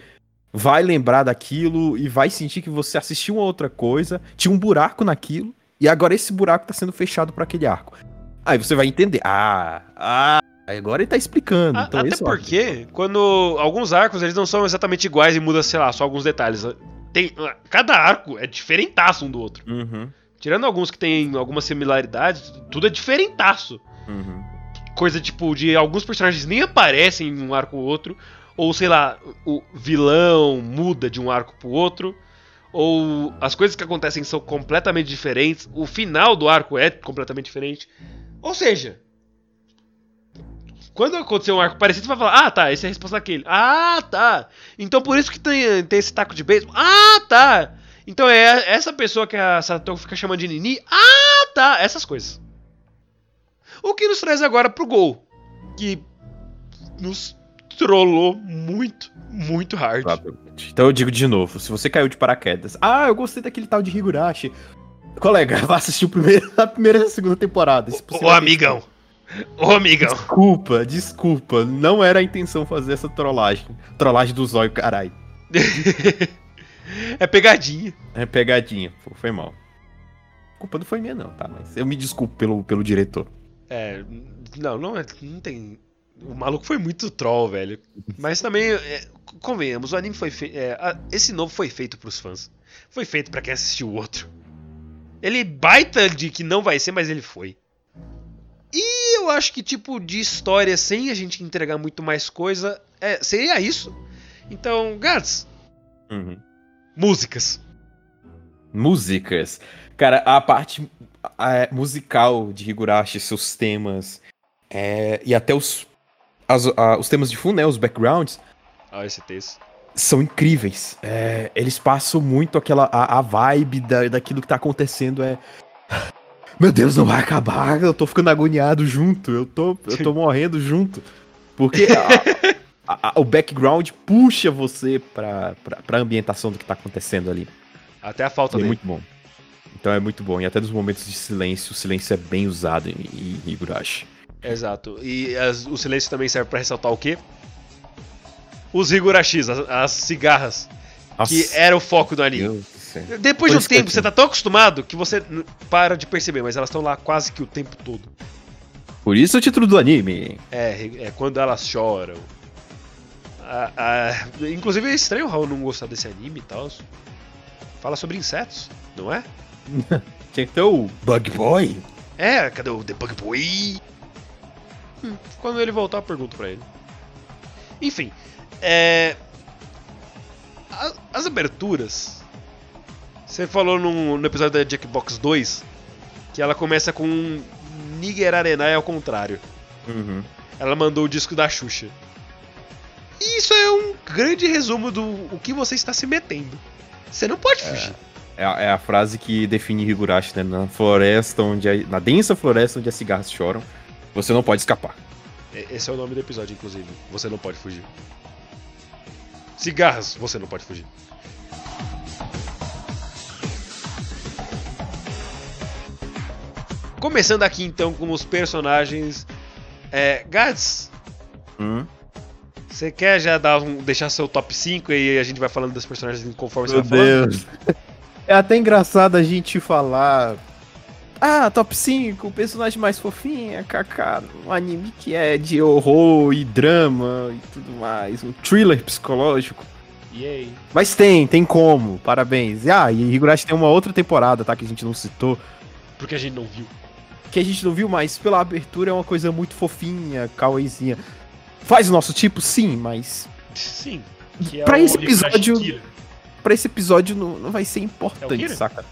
vai lembrar daquilo e vai sentir que você assistiu uma outra coisa, tinha um buraco naquilo, e agora esse buraco tá sendo fechado para aquele arco. Aí você vai entender. Ah, ah, agora ele tá explicando. A- então Até esse é porque, quando alguns arcos eles não são exatamente iguais e muda, sei lá, só alguns detalhes. Tem, cada arco é diferentaço um do outro. Uhum, Tirando alguns que têm algumas similaridades, tudo é diferentaço. uhum. Coisa tipo de alguns personagens nem aparecem em um arco ou outro, ou sei lá, o vilão muda de um arco pro outro, ou as coisas que acontecem são completamente diferentes, o final do arco é completamente diferente. Ou seja, quando acontecer um arco parecido, você vai falar: Ah, tá, essa é a resposta daquele. Ah, tá. Então por isso que tem, tem esse taco de beisebol. Ah, tá. Então é essa pessoa que a Satoko fica chamando de Nini. Ah, tá. Essas coisas. O que nos traz agora pro gol. Que nos trollou muito, muito hard. Então eu digo de novo, se você caiu de paraquedas, ah, eu gostei daquele tal de Higurashi. Colega, vá assistir o primeiro, a primeira e a segunda temporada. ô amigão. Ô amigão. Desculpa, desculpa. Não era a intenção fazer essa trollagem. Trollagem do zóio, caralho. é pegadinha. É pegadinha, pô, foi mal. A culpa não foi minha, não, tá? Mas eu me desculpo pelo, pelo diretor. É. Não, não, é- não tem. O maluco foi muito troll, velho. Mas também, é, convenhamos, o anime foi feito. esse novo foi feito pros fãs. Foi feito pra quem assistiu o outro. Ele baita de que não vai ser, mas ele foi. E eu acho que, tipo, de história, sem a gente entregar muito mais coisa, é, seria isso. Então, Gats, Uhum. Músicas. Músicas. Cara, a parte a- musical de Higurashi, seus temas, é, e até os, as- a- os temas de fundo, né, os backgrounds, Ah, esse texto. são incríveis. É, eles passam muito aquela a, a vibe da, daquilo que tá acontecendo. É. Meu Deus, não vai acabar. Eu tô ficando agoniado junto. Eu tô, eu tô morrendo junto. Porque a- a- o background puxa você pra, pra, pra ambientação do que tá acontecendo ali. Até a falta E é dele. muito bom. Então é muito bom. E até nos momentos de silêncio, o silêncio é bem usado em, em Higurashi. Exato. E as- o silêncio também serve pra ressaltar o quê? Os Higurashis, as, as cigarras, que era o foco do anime. Depois de um tempo, você tá tão acostumado que você para de perceber, mas elas estão lá quase que o tempo todo. Por isso o título do anime. É, é quando elas choram. Ah, ah, inclusive é estranho o Raul não gostar desse anime e tal. Fala sobre insetos, não é? Tinha que ter o Bug Boy. É, cadê o The Bug Boy? Hum, quando ele voltar, eu pergunto pra ele. Enfim, é. a- As aberturas. Você falou num- no episódio da Jackbox 2 que ela começa com um Niger Arenai ao contrário. Uhum. Ela mandou o disco da Xuxa. E isso é um grande resumo do o que você está se metendo. Você não pode fugir. É, a- é a frase que define Higurashi, né? Na floresta onde. a- na densa floresta onde as cigarras choram, você não pode escapar. E- Esse é o nome do episódio, inclusive. Você não pode fugir. Cigarras, você não pode fugir. Começando aqui então com os personagens. É, Gads, Hum? Você quer já dar um, deixar seu top 5 e a gente vai falando dos personagens conforme Meu você vai falando? Deus. É até engraçado a gente falar. Ah, top 5, o personagem mais fofinho, é Kaká, um anime que é de horror e drama e tudo mais, um thriller psicológico. Yay. Mas tem, tem como, parabéns. E, ah, e Higurashi tem uma outra temporada, tá, que a gente não citou. Porque a gente não viu. que a gente não viu, mas pela abertura é uma coisa muito fofinha, kawaiizinha. Faz o nosso tipo, sim, mas Sim. é Pra esse episódio- pra esse episódio não, não vai ser É importante, Kira? saca?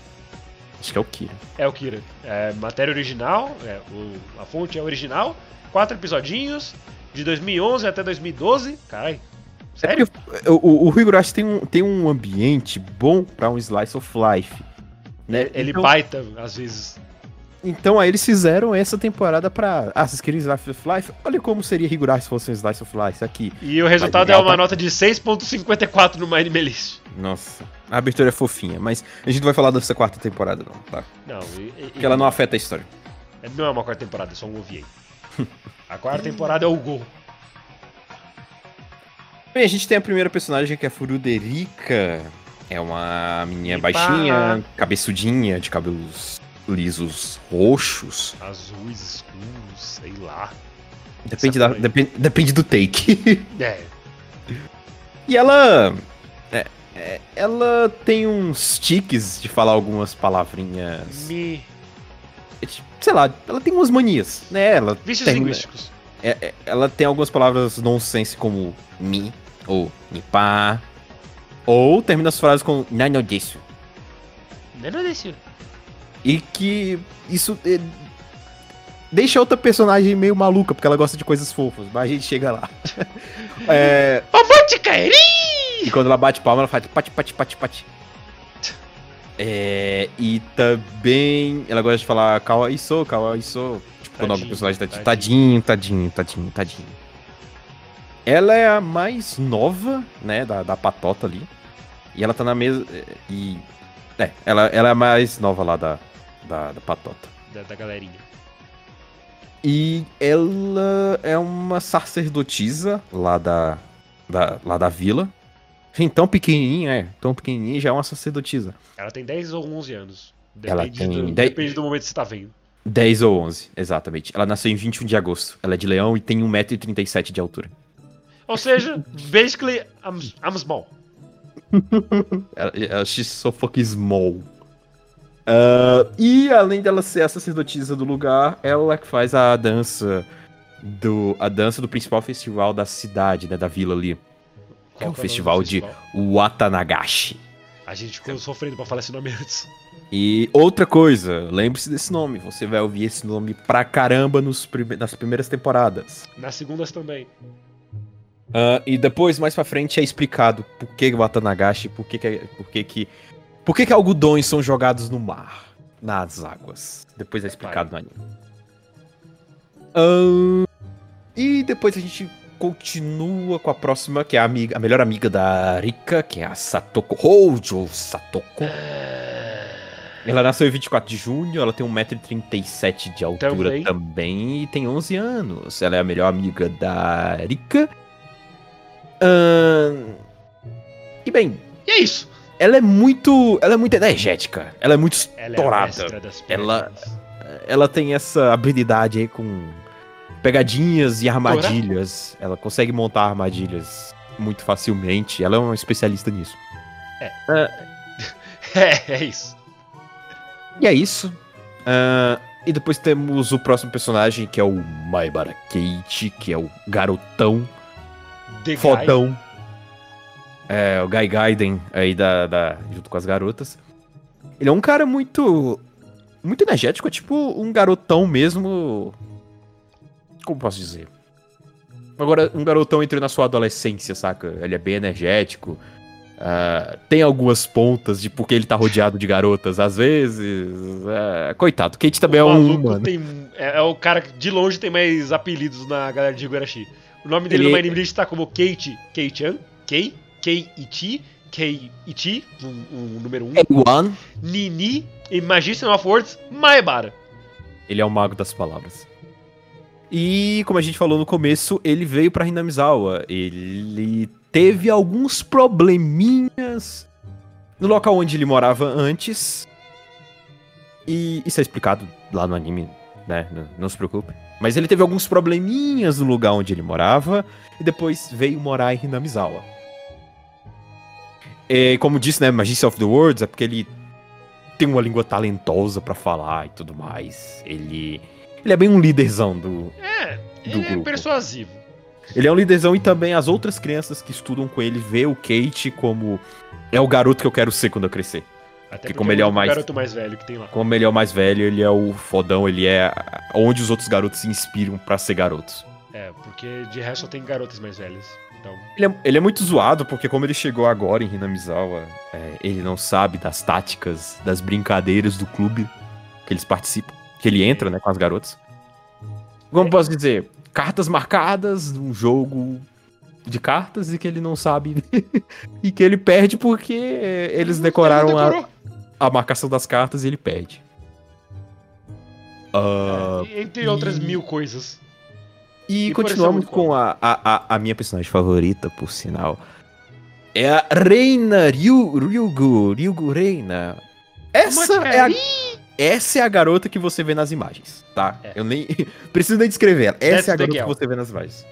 Acho que é o Kira. É o Kira. É, matéria original, é, o- a fonte é original. Quatro episodinhos, de 2011 até 2012. Caralho. É Sério? porque o, o, o Higurashi tem um, tem um ambiente bom pra um slice of life. Né? Ele então, baita, às vezes. Então aí eles fizeram essa temporada pra. Ah, vocês queriam slice of life? Olha como seria Higurashi se fosse um slice of life aqui. E o resultado é uma tá? nota de 6.54 no My Anime List. Nossa. A abertura é fofinha, mas a gente não vai falar dessa quarta temporada, não, tá? Não, e- e- Porque ela não afeta a história. não é uma quarta temporada, é só um OVA. A quarta temporada é o Gol. Bem, a gente tem a primeira personagem que é a Furuderica. É uma menina baixinha, cabeçudinha, de cabelos lisos roxos. Azuis, escuros, sei lá. Depende, da, depende, depende do take. É, e ela. é, é, ela tem uns tiques de falar algumas palavrinhas. me. é, tipo, Sei lá, ela tem umas manias, né? Ela Vícios tem, linguísticos. é- é- ela tem algumas palavras nonsense como mi, ou nipa. Ou termina as frases com nano disso. E que isso é, deixa outra personagem meio maluca, porque ela gosta de coisas fofas, mas a gente chega lá. É, e quando ela bate palma, ela faz pati, pati, pati, pati. É, e também ela gosta de falar kawaii sou, kawaii sou. Tipo, Tadinho, personagem tá tadinho. tadinho, tadinho, tadinho, tadinho. Ela é a mais nova, né, da, da patota ali. E ela tá na mesa. E. É, ela, ela é a mais nova lá da, da, da patota. Da, da galerinha. E ela é uma sacerdotisa lá da, da, lá da vila. Sim, tão pequenininha, é. Tão pequenininha já é uma sacerdotisa. Ela tem 10 ou 11 anos. Ela Depende, tem do, dez- depende do momento que você tá vendo. 10 ou 11, exatamente. Ela nasceu em 21 de agosto. Ela é de leão e tem 1,37m de altura. Ou seja, basically, I'm, I'm small. Ela, ela she's so fucking small. Ah, e além dela ser a sacerdotisa do lugar, ela que faz a dança do a dança do principal festival da cidade, né, da vila ali. Qual é o festival nome do de festival? Watanagashi. A gente ficou sofrendo pra falar esse nome antes. E outra coisa, lembre-se desse nome. Você vai ouvir esse nome pra caramba nos prime- nas primeiras temporadas. Nas segundas também. Ah, e depois, mais pra frente, é explicado por que Watanagashi, por que, que, é- por que, que, por que, que algodões são jogados no mar, nas águas. Depois é explicado no anime. Ah, e depois a gente continua com a próxima, que é a, amiga, a melhor amiga da Rika, que é a Satoko Hojo Satoko. Ela nasceu em 24 de junho, ela tem 1,37m de altura Também. também. e tem 11 anos. Ela é a melhor amiga da Rika. Ahn, E bem, E é isso. Ela é muito. Ela é muito energética. Ela é muito Ela é estourada. mestra das Ela- ela tem essa habilidade aí com pegadinhas e armadilhas. Ela consegue montar armadilhas muito facilmente. Ela é uma especialista nisso. É, é isso. E é isso. Ah, e depois temos o próximo personagem, que é o Maibara Keiichi, que é o garotão, The Guy. É, o Guy Gaiden aí da, da- junto com as garotas. Ele é um cara muito. Muito energético, é tipo um garotão mesmo. Como posso dizer? Agora, um garotão entrou na sua adolescência, saca? Ele é bem energético. ah, tem algumas pontas de porque ele tá rodeado de garotas às vezes. ah, coitado, Kate também é o um maluco humano. tem, é, é o cara que de longe tem mais apelidos na galera de Higurashi. O nome dele Ele- no My Name List tá como Kate, Kei-chan, Kei, Kei-ichi, Kei-ichi, um, um número 1, um, One. Nini e Magician of Words, Maebara. Ele é o mago das palavras. E, como a gente falou no começo, ele veio pra Hinamizawa. Ele teve alguns probleminhas no local onde ele morava antes. E isso é explicado lá no anime, né? Não, não se preocupe. Mas ele teve alguns probleminhas no lugar onde ele morava. E depois veio morar em Hinamizawa. E, como disse, né? Magician of the Words é porque ele tem uma língua talentosa pra falar e tudo mais. Ele. Ele é bem um líderzão do. É, Do ele é grupo. persuasivo. Ele é um líderzão e também as outras crianças que estudam com ele vê o Kate como. É o garoto que eu quero ser quando eu crescer. Até Que porque como ele é o mais- garoto mais velho que tem lá. Como ele é o mais velho, ele é o fodão, ele é onde os outros garotos se inspiram pra ser garotos. É, porque de resto só tem garotas mais velhas. Então, Ele é, ele é muito zoado, porque como ele chegou agora em Hinamizawa, é, ele não sabe das táticas, das brincadeiras do clube que eles participam, que ele entra, né, com as garotas. Como posso dizer? Cartas marcadas num jogo de cartas e que ele não sabe e que ele perde porque eles decoraram a, a marcação das cartas e ele perde. Ah, É, entre outras e- mil coisas. E, E é continuamos com a, a, a, minha personagem favorita, por sinal. É a Reina Ryu, Ryugu, Ryugu Reina. Essa Uma é, a, essa é a garota que você vê nas imagens, tá? É. Eu nem preciso nem descrever ela. Essa That's é a garota que você vê nas imagens.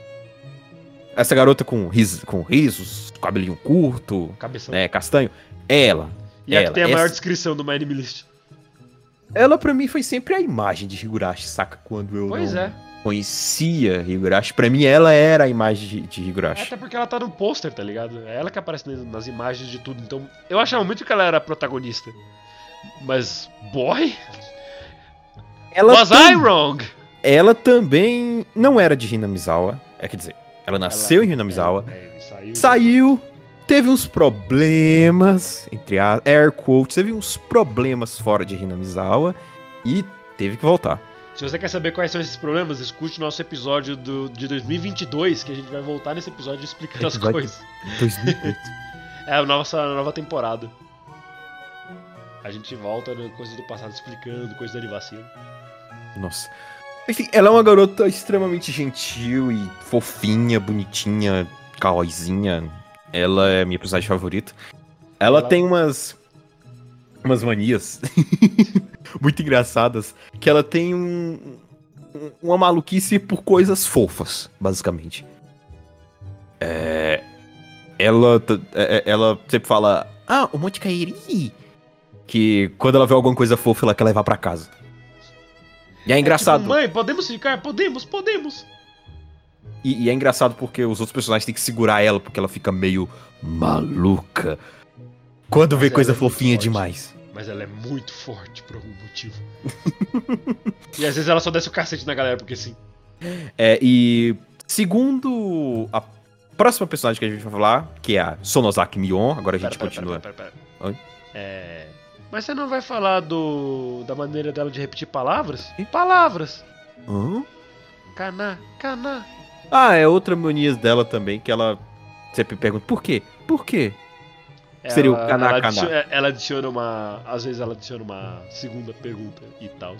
Essa garota com, ris, com risos, cabelinho curto, Cabeção. né, castanho. Ela. e a que tem a maior essa- descrição do My Anime List. Ela pra mim foi sempre a imagem de Higurashi, saca? Quando eu Pois não é. Conhecia Higurashi. Pra mim ela era a imagem de, de Higurashi. Até porque ela tá no pôster, tá ligado? É ela que aparece nas- imagens de tudo. Então, eu achava muito que ela era a protagonista. Mas, boy, Ela, was tam- I wrong? ela também não era de Hinamizawa. É, quer dizer, ela nasceu em Hinamizawa. É, é, saiu. Saiu, teve uns problemas, entre a air quotes, teve uns problemas fora de Hinamizawa e teve que voltar. Se você quer saber quais são esses problemas, escute nosso episódio do, de 2022, que a gente vai voltar nesse episódio explicando as coisas. 2008. É a nossa nova temporada. A gente volta coisas do passado explicando, coisas do Anivacilo. Nossa. Enfim, ela é uma garota extremamente gentil e fofinha, bonitinha, kawaiizinha. Ela é minha personagem favorita. Ela, Ela- tem umas. Umas manias muito engraçadas. Que ela tem um. um- uma maluquice por coisas fofas, basicamente. É. Ela. é- é- Ela sempre fala. Ah, o Monte Kairi. Que quando ela vê alguma coisa fofa, ela quer levar pra casa. E é engraçado. tipo, mãe, podemos ficar? Podemos, podemos. E, e é engraçado porque os outros personagens têm que segurar ela, porque ela fica meio maluca. Quando Mas vê coisa é fofinha forte. demais. Mas ela é muito forte por algum motivo. e às vezes ela só desce o cacete na galera, porque sim. É, e segundo a próxima personagem que a gente vai falar, que é a Sonosaki Mion, agora a Pera, gente pera, continua. pera, pera, pera. Oi? É. Mas você não vai falar do. da maneira dela de repetir palavras? Palavras! Hã? Caná, caná. Ah, é outra mania dela também, que ela sempre pergunta, por quê? Por quê? Seria o caná, ela, adiciona, ela adiciona uma. Às vezes ela adiciona uma segunda pergunta e tal.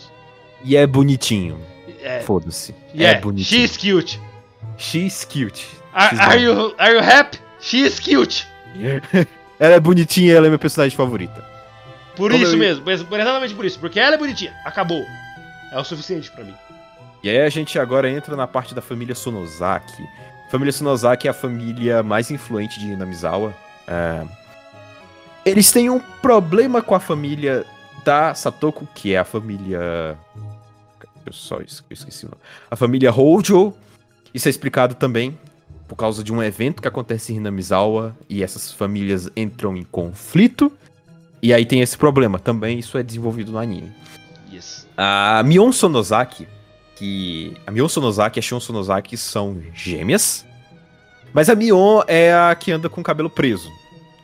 E é bonitinho. É. Foda-se. Yeah, É bonitinho. she's cute. She's cute. Are, are you, are you happy? She's cute. Ela é bonitinha, ela é minha personagem favorita. Por Como isso eu- mesmo, exatamente por isso. Porque ela é bonitinha. Acabou. É o suficiente pra mim. E aí a gente agora entra na parte da família Sonosaki. A família Sonosaki é a família mais influente de Namizawa. É, Eles têm um problema com a família da Satoko, que é a família. Eu só esqueci o nome. A família Hojo. Isso é explicado também por causa de um evento que acontece em Namizawa e essas famílias entram em conflito. E aí tem esse problema. Também isso é desenvolvido no anime. Yes. A Mion Sonosaki, que a Mion Sonosaki e a Shion Sonosaki são gêmeas, mas a Mion é a que anda com o cabelo preso.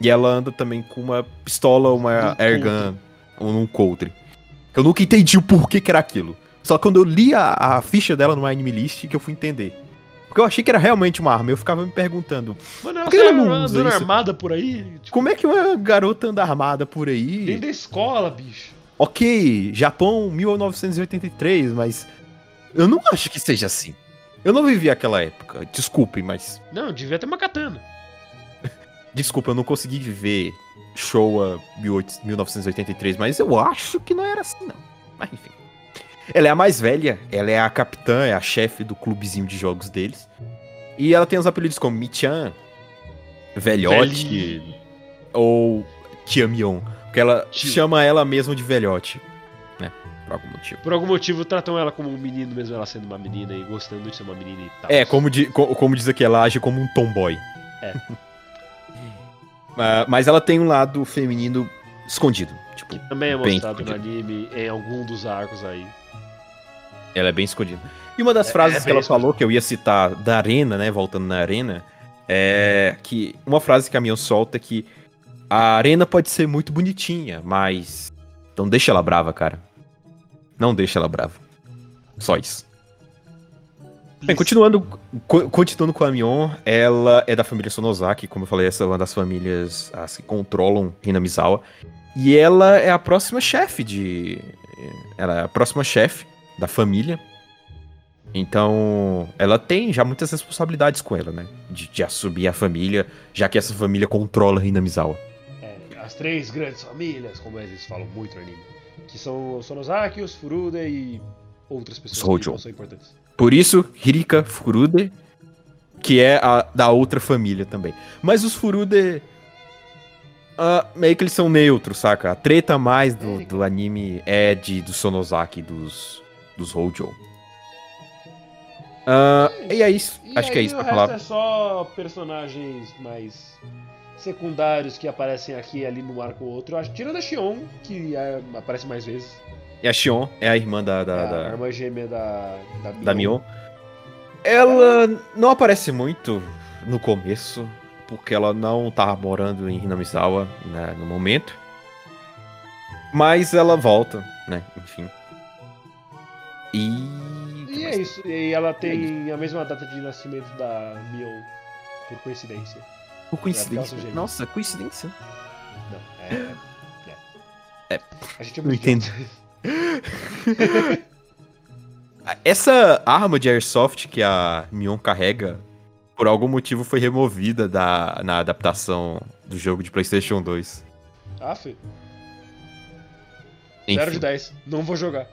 E ela anda também com uma pistola, uma Num airgun, ou num coldre. Eu nunca entendi o porquê que era aquilo. Só quando eu li a, a ficha dela no Anime List que eu fui entender. Porque eu achei que era realmente uma arma. Eu ficava me perguntando, Mano, ela Por que ela não tá usa andando isso? armada por aí? Tipo, como é que uma garota anda armada por aí? dentro da escola, bicho. Ok, Japão 1983, mas eu não acho que seja assim. Eu não vivi aquela época, desculpe, mas Não, devia ter uma katana. Desculpa, eu não consegui viver Showa 18 1983, mas eu acho que não era assim não. Mas enfim. Ela é a mais velha, ela é a capitã, é a chefe do clubezinho de jogos deles. E ela tem os apelidos como Michan, Velhote Velhinho. ou Kiamion. Porque ela Tio. chama ela mesma de velhote. Né? Por algum motivo. Por algum motivo tratam ela como um menino, mesmo ela sendo uma menina e gostando de ser uma menina e tal. É, como, di- co- como diz aqui, ela age como um tomboy. É. Ah, Mas ela tem um lado feminino escondido. Tipo, Também é mostrado no escondido. anime em algum dos arcos aí. ela é bem escondida. E uma das É- frases é que ela escondida. falou, que eu ia citar da arena, né? Voltando na arena, é que uma frase que a Mion solta é que a arena pode ser muito bonitinha, mas não deixa ela brava, cara. Não deixa ela brava. Só isso. Bem, continuando, co- continuando com a Mion, ela é da família Sonosaki, como eu falei, essa é uma das famílias as que controlam Hinamizawa. E ela é a próxima chefe de. Ela é a próxima chefe da família. Então, ela tem já muitas responsabilidades com ela, né? De, de assumir a família, já que essa família controla Hinamizawa. É, as três grandes famílias, como eles falam muito no anime. Que são os Sonosaki, os Furude e outras pessoas Os que não são importantes. Por isso, Hirika Furude, que é a da outra família também. Mas os Furude. ah, meio que eles são neutros, saca? A treta mais do, do anime é de do Sonosaki, dos, dos Hojo. Ah, e é isso. E Acho que é aí isso pra falar. é só personagens mais secundários que aparecem aqui e ali num arco ou outro. Eu acho- Tirando a Shion, que é- aparece mais vezes. E a Shion é a irmã da, É da, a da, irmã gêmea da, da, da Mion. Ela não aparece muito no começo, porque ela não tava morando em Hinamizawa né, no momento. Mas ela volta, né? Enfim. E. E é isso. E ela tem a mesma data de nascimento da Mion, por coincidência. Por coincidência. É. Nossa, coincidência. Não, é. É. É. A gente é Não muito entendo. Essa arma de airsoft que a Mion carrega, por algum motivo foi removida da, na adaptação do jogo de PlayStation 2. Ah. Enfim. 0 de 10. Não vou jogar.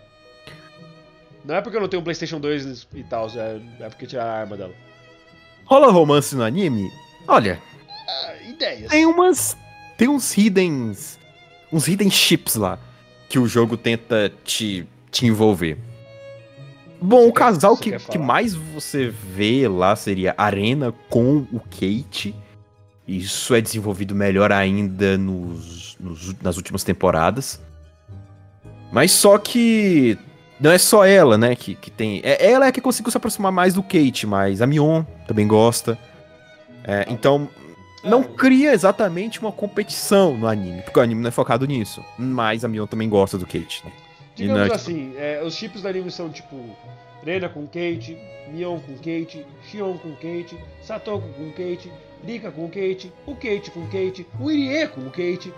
Não é porque eu não tenho um PlayStation 2 e tal, é, é porque tiraram a arma dela. Rola romance no anime? Olha, Ah, ideias. tem umas. Tem uns hidden. Uns hidden chips lá. Que o jogo tenta te, te envolver. Bom, Você o casal que, quer que falar? mais você vê lá seria Arena com o Kate. Isso é desenvolvido melhor ainda nos, nos- nas últimas temporadas. Mas só que. Não é só ela, né? Que, que tem. É, ela é que conseguiu se aproximar mais do Kate, mas a Mion também gosta. É, então, não cria exatamente uma competição no anime, porque o anime não é focado nisso. Mas a Mion também gosta do Kate, né? Digamos não assim, é, os chips do anime são tipo Rena com Kate, Mion com Kate, Shion com Kate, Satoko com Kate, Rika com Kate, o Kate com Kate, o Irie com Kate,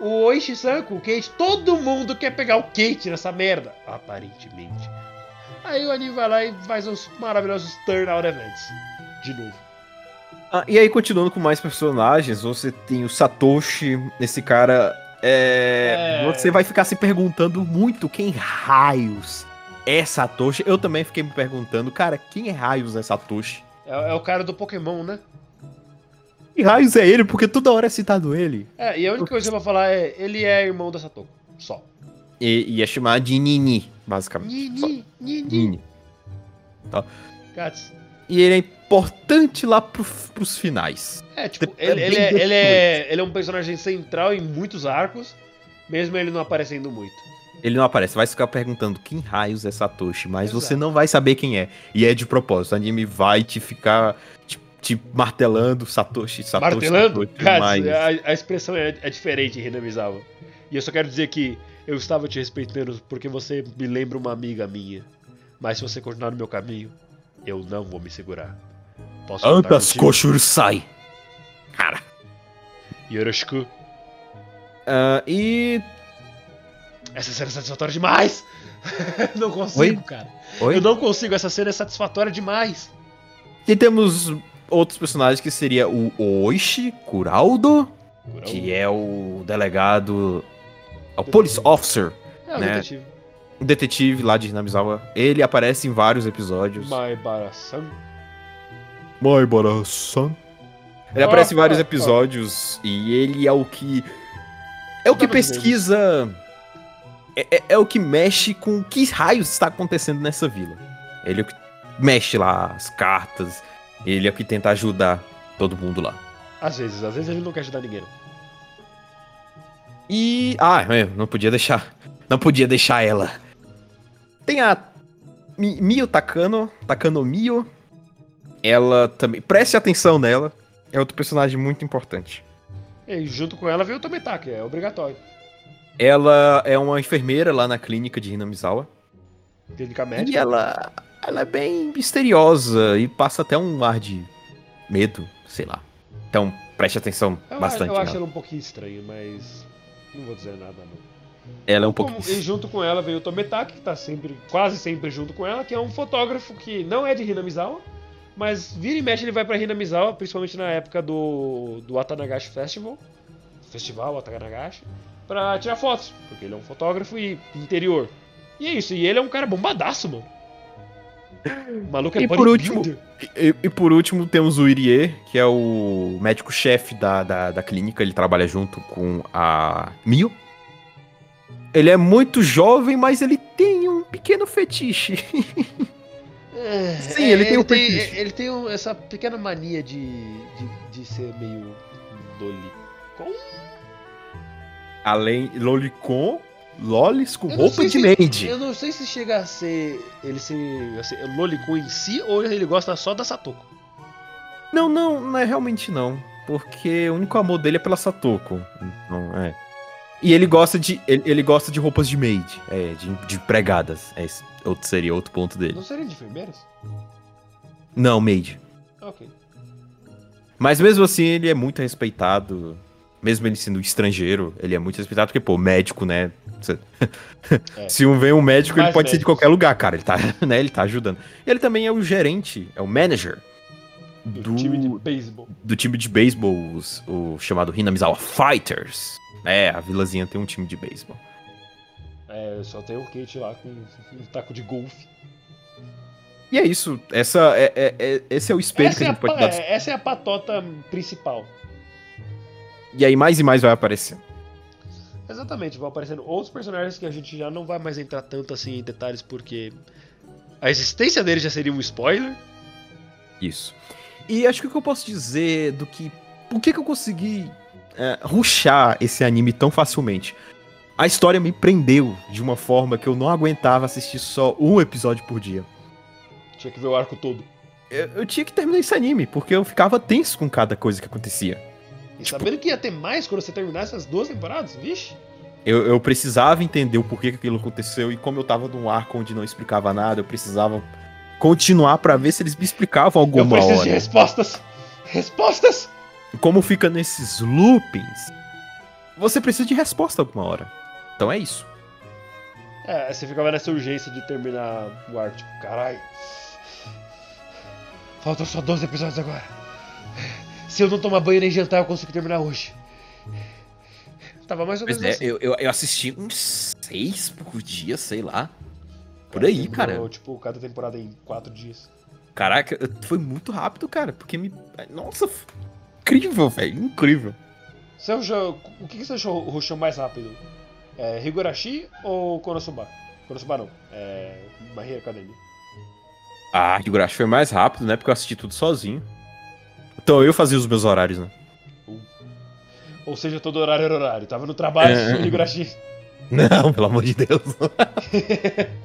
o Oishi-san com Kate, todo mundo quer pegar o Kate nessa merda, aparentemente. Aí o anime vai lá e faz os maravilhosos turnout events. De novo. Ah, e aí, continuando com mais personagens, você tem o Satoshi, esse cara. É... É. Você vai ficar se perguntando muito quem raios é Satoshi. Eu também fiquei me perguntando, cara, quem é raios é Satoshi? É, é o cara do Pokémon, né? Que raios é ele? Porque toda hora é citado ele. É, e a única coisa que eu vou falar é, ele é irmão da Satoko, só. E ia chamar de Nini, basicamente. Só- Nini, Nini. Nini. Gats. E ele é importante lá pro, pros finais. É, tipo, É ele, bem ele, é, ele, é, ele é um personagem central em muitos arcos, mesmo ele não aparecendo muito. Ele não aparece, vai ficar perguntando quem raios é Satoshi, mas Exato. você não vai saber quem é. E é de propósito, o anime vai te ficar te, te martelando Satoshi, Satoshi. Martelando? Satoshi, Gats, mas- a, a expressão é, é diferente em Hinamizawa. E eu só quero dizer que eu estava te respeitando porque você me lembra uma amiga minha. Mas se você continuar no meu caminho, eu não vou me segurar. Posso Antas contigo? Koshuru sai. Cara. Yoroshiku. Ah, e. Essa cena é satisfatória demais! não consigo, Oi? cara. Oi? Eu não consigo, essa cena é satisfatória demais. E temos outros personagens que seria o Oishi Kuraldo, que é o delegado. É o police officer, É o né? detetive. um detetive lá de Hinamizawa. Ele aparece em vários episódios. Maibara-san. Moibara-san. Ele aparece em vários episódios e ele é o que. É o que pesquisa. É, é- é o que mexe com que raios está acontecendo nessa vila. Ele é o que mexe lá as cartas. Ele é o que tenta ajudar todo mundo lá. Às vezes, às vezes ele não quer ajudar ninguém. E. Ah, é, não podia deixar. Não podia deixar ela. Tem a Mi- Mio Takano. Takano Mio. Ela também. Preste atenção nela. É outro personagem muito importante. E junto com ela veio o Tometaki, é obrigatório. Ela é uma enfermeira lá na clínica de Hinamizawa. Clínica E médica. ela, ela é bem misteriosa e passa até um ar de medo, sei lá. Então, preste atenção Eu, bastante. eu acho ela um pouquinho estranha, mas. Não vou dizer nada, não. Ela é um pouco. e junto com ela veio o Tometaki, que tá sempre, quase sempre junto com ela, que é um fotógrafo que não é de Hinamizawa, mas vira e mexe ele vai pra Hinamizawa, principalmente na época do, do Atanagashi Festival, Festival Atanagashi, pra tirar fotos, porque ele é um fotógrafo e interior. E é isso, e ele é um cara bombadaço, mano. O maluco é E por último-. E, e por último, temos o Irie, que é o médico-chefe da, da, da clínica. Ele trabalha junto com a Mio. Ele é muito jovem, mas ele tem um pequeno fetiche. É, Sim, ele tem um tem, ele tem um- essa pequena mania de, de, de ser meio lolicon. Além lolicon, lolis com Eu não roupa sei de se- maid. Eu não sei se chega a ser ele ser assim, lolicon em si ou ele gosta só da Satoko. Não, não, não é realmente não. Porque o único amor dele é pela Satoko. Então, é. E ele gosta de. Ele, ele gosta de roupas de maid, é, de, de empregadas. É, esse outro, seria outro ponto dele. Não seria de enfermeiras? Não, maid. Ok. Mas mesmo assim, ele é muito respeitado. Mesmo ele sendo estrangeiro, ele é muito respeitado, porque, pô, médico, né? É. Se um vem um médico, ele Mais pode ser de médicos. qualquer lugar, cara. Ele tá, né? Ele tá ajudando. E ele também é o gerente, é o manager Do, time de beisebol. do time de beisebol, os- o chamado Hinamizawa Fighters. É, a vilazinha tem um time de beisebol. É, só tem o Kate lá com um taco de golfe. E é isso. Essa é, é- é- esse é o espelho Essa que é, a gente pode pa- dar. é, essa é a patota principal. E aí mais e mais vai aparecer. Exatamente, vão aparecendo outros personagens que a gente já não vai mais entrar tanto assim em detalhes porque a existência deles já seria um spoiler. Isso. E acho que o que eu posso dizer do que. Por que, que eu consegui é, rushar esse anime tão facilmente? A história me prendeu de uma forma que eu não aguentava assistir só um episódio por dia. Tinha que ver o arco todo. Eu, eu tinha que terminar esse anime, porque eu ficava tenso com cada coisa que acontecia. E Tipo- sabendo que ia ter mais quando você terminasse as duas temporadas, vixe. Eu, eu precisava entender o porquê que aquilo aconteceu e como eu tava num arco onde não explicava nada, eu precisava continuar pra ver se eles me explicavam Eu alguma preciso hora. de respostas! Respostas! Como fica nesses loopings, você precisa de resposta alguma hora. Então é isso. É, você ficava nessa urgência de terminar o arco, tipo, caralho. Faltam só 12 episódios agora. Se eu não tomar banho nem jantar, eu consigo terminar hoje. Tava mais ou menos Pois é, assim. eu, eu, eu assisti uns seis por dia, sei lá. Por aí, cara. Tipo, cada temporada em 4 dias. Caraca, foi muito rápido, cara. Porque me. Nossa, incrível, velho. Incrível. Você achou, o que você achou rushou mais rápido? É, Higurashi ou Konosuba? Konosuba não. É. My Hero Academia. Ah, Higurashi foi mais rápido, né? Porque eu assisti tudo sozinho. Então eu fazia os meus horários, né? Ou seja, todo horário era horário. Tava no trabalho, É. Higurashi. Não, pelo amor de Deus.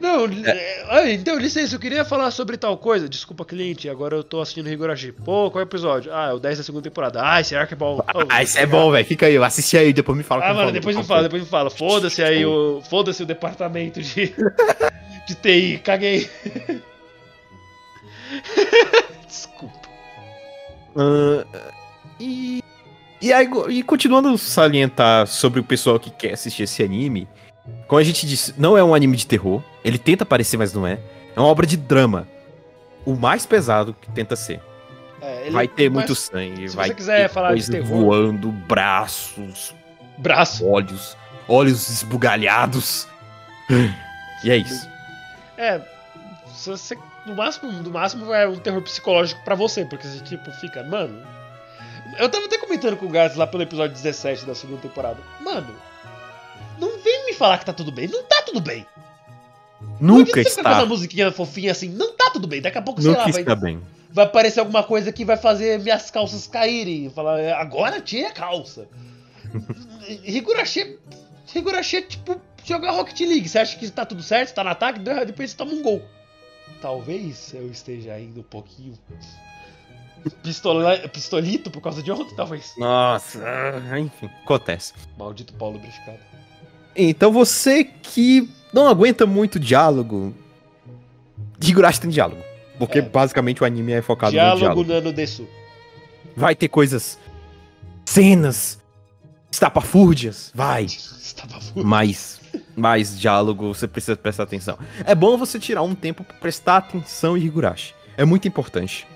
Não, é, ah, então, licença, eu queria falar sobre tal coisa. Desculpa, cliente, agora eu tô assistindo Higurashi. Pô, qual é o episódio? Ah, é o 10 da segunda temporada. Ah, esse arco é bom. Oh, ah, isso é bom, velho. Fica aí, eu assisti aí, depois me fala. Ah, mano, depois me fala, depois me fala. Foda-se aí o. Foda-se o departamento de. de TI, caguei. Desculpa. Ah, e, e, aí, e continuando a salientar sobre o pessoal que quer assistir esse anime, como a gente disse, não é um anime de terror. Ele tenta parecer, mas não é. É uma obra de drama. O mais pesado que tenta ser. É, ele- vai ter mas- muito sangue, se vai você quiser ter falar de coisa terror- voando, braços, Braço. olhos, olhos esbugalhados. E é isso. É. Você, no máximo, no máximo é um terror psicológico pra você, porque você tipo fica, mano. Eu tava até comentando com o Gats lá pelo episódio 17 da segunda temporada. Mano, não vem me falar que tá tudo bem. Não tá tudo bem. Nunca ficar com está. essa musiquinha fofinha assim. Não tá tudo bem. Daqui a pouco, sei Nunca lá, vai, está bem. vai aparecer alguma coisa que vai fazer minhas calças caírem. Falar, "É, agora tira a calça. Higurashi. Higurashi é tipo jogar Rocket League. Você acha que tá tudo certo, tá no ataque, de repente você toma um gol. Talvez eu esteja indo um pouquinho. Pistola, pistolito por causa de ontem, talvez. Nossa, enfim, acontece. Maldito Paulo Briscado. Então você que não aguenta muito diálogo, Higurashi tem diálogo. Porque É. basicamente o anime é focado no Diálogo diálogo. Nano Desu. Vai ter coisas, cenas, estapafúrdias, vai. Estava full. mais, mais diálogo, você precisa prestar atenção. É bom você tirar um tempo pra prestar atenção em Higurashi. É muito importante.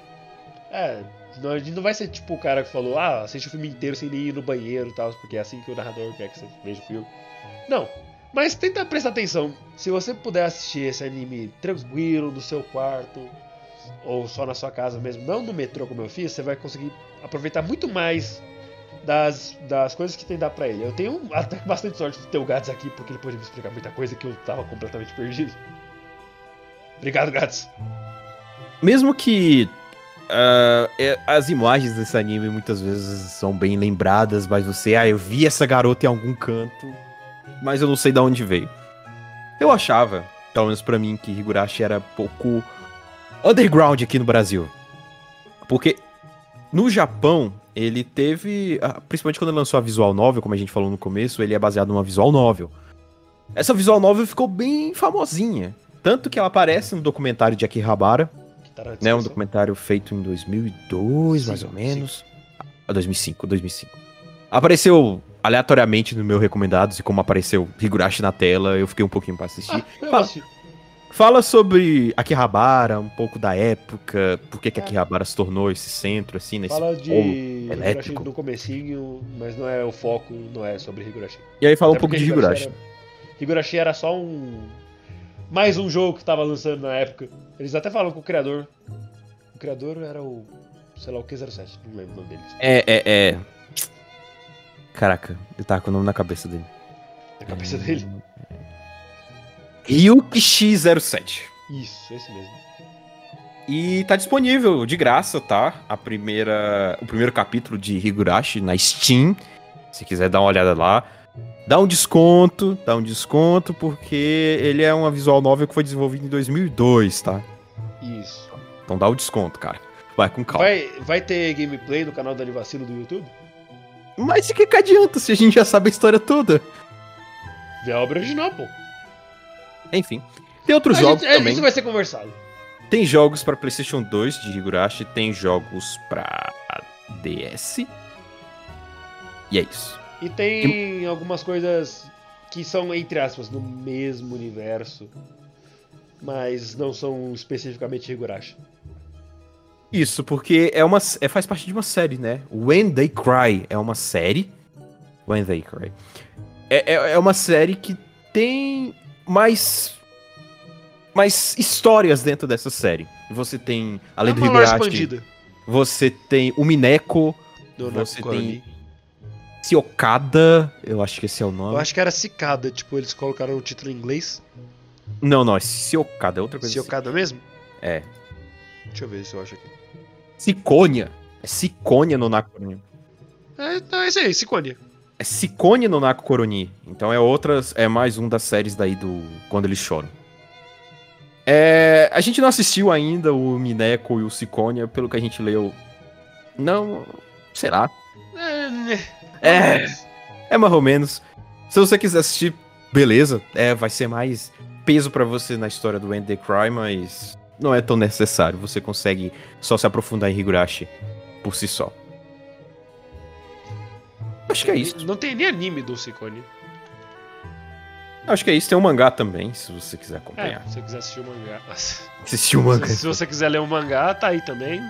É, não, a gente não vai ser tipo o cara que falou, ah, assiste o filme inteiro sem nem ir no banheiro e tal, porque é assim que o narrador quer que você veja o filme. Não, mas tenta prestar atenção. Se você puder assistir esse anime tranquilo, no seu quarto, ou só na sua casa mesmo, não no metrô como eu fiz, você vai conseguir aproveitar muito mais das, das coisas que tem dar pra ele. Eu tenho até bastante sorte de ter o Gats aqui, porque ele pode me explicar muita coisa que eu tava completamente perdido. Obrigado, Gats. Mesmo que é- as imagens desse anime muitas vezes são bem lembradas, mas você, ah, eu vi essa garota em algum canto, mas eu não sei de onde veio. Eu achava, pelo menos pra mim, que Higurashi era pouco underground aqui no Brasil. Porque no Japão, ele teve, ah, principalmente quando ele lançou a visual novel, como a gente falou no começo, ele é baseado numa visual novel. Essa visual novel ficou bem famosinha, tanto que ela aparece no documentário de Akihabara, tá né, um documentário feito em 2002, mais Sim, ou menos. Ah, 2005, 2005. Apareceu aleatoriamente no meu recomendados e como apareceu Higurashi na tela, eu fiquei um pouquinho pra assistir. Ah, Fala. Fala sobre Akihabara, um pouco da época, por que que É. Akihabara se tornou esse centro, assim, nesse Fala de polo Higurashi elétrico. no comecinho, mas não é o foco, não é sobre Higurashi. E aí fala um Até pouco de Higurashi. Era, Higurashi era só um... Mais um jogo que tava lançando na época. Eles até falam com o criador. O criador era o... Sei lá o que 07, não lembro o nome dele. É, é, é. Caraca, eu tava com o nome na cabeça dele. Na cabeça dele. Ryuki X07. Isso, esse mesmo. E tá disponível de graça, tá? A primeira, o primeiro capítulo de Higurashi na Steam. Se quiser dar uma olhada lá, dá um desconto, dá um desconto porque ele é uma visual novel que foi desenvolvido em 2002, tá? Isso. Então dá o desconto, cara. Vai com calma. Vai, vai ter gameplay no canal da Anivacilo do YouTube? Mas de que, que adianta se a gente já sabe a história toda? Vê a obra original, pô. Enfim. Tem outros A jogos gente- é, também. Isso vai ser conversado. Tem jogos pra PlayStation 2 de Higurashi, tem jogos pra DS. E é isso. E tem algumas coisas que são, entre aspas, no mesmo universo, mas não são especificamente Higurashi. Isso, porque é uma, é, faz parte de uma série, né? When They Cry é uma série. When They Cry. É, é, é uma série que tem mais. mais histórias dentro dessa série. Você tem, além é do expandida. você tem o Mineko, Do você Nakoroni. Siokada, eu acho que esse é o Eu nome. acho que era Cicada, tipo, eles colocaram o título em inglês. Não, não, é Siokada, é outra coisa. assim. Cicada mesmo? É. Deixa eu ver se eu acho aqui. Sicônia. É Sicônia no Nakoroni. É, não, é isso aí, Ciconia. É Sicone no Naku Koroni. Então é outras, é mais um das séries daí do Quando Eles Choram. É, a gente não assistiu ainda o Mineko e o Sicônia, pelo que a gente leu. Não, sei lá. É, né. É, é mais ou menos. Se você quiser assistir, beleza. É, vai ser mais peso pra você na história do End the Cry, mas não é tão necessário. Você consegue só se aprofundar em Higurashi por si só. Acho que é isso. Não tem nem anime do Ciconia. Acho que é isso. Tem um mangá também, se você quiser É, acompanhar. se você quiser assistir o mangá. Assistir o mangá. Se, se você quiser ler o mangá, tá aí também.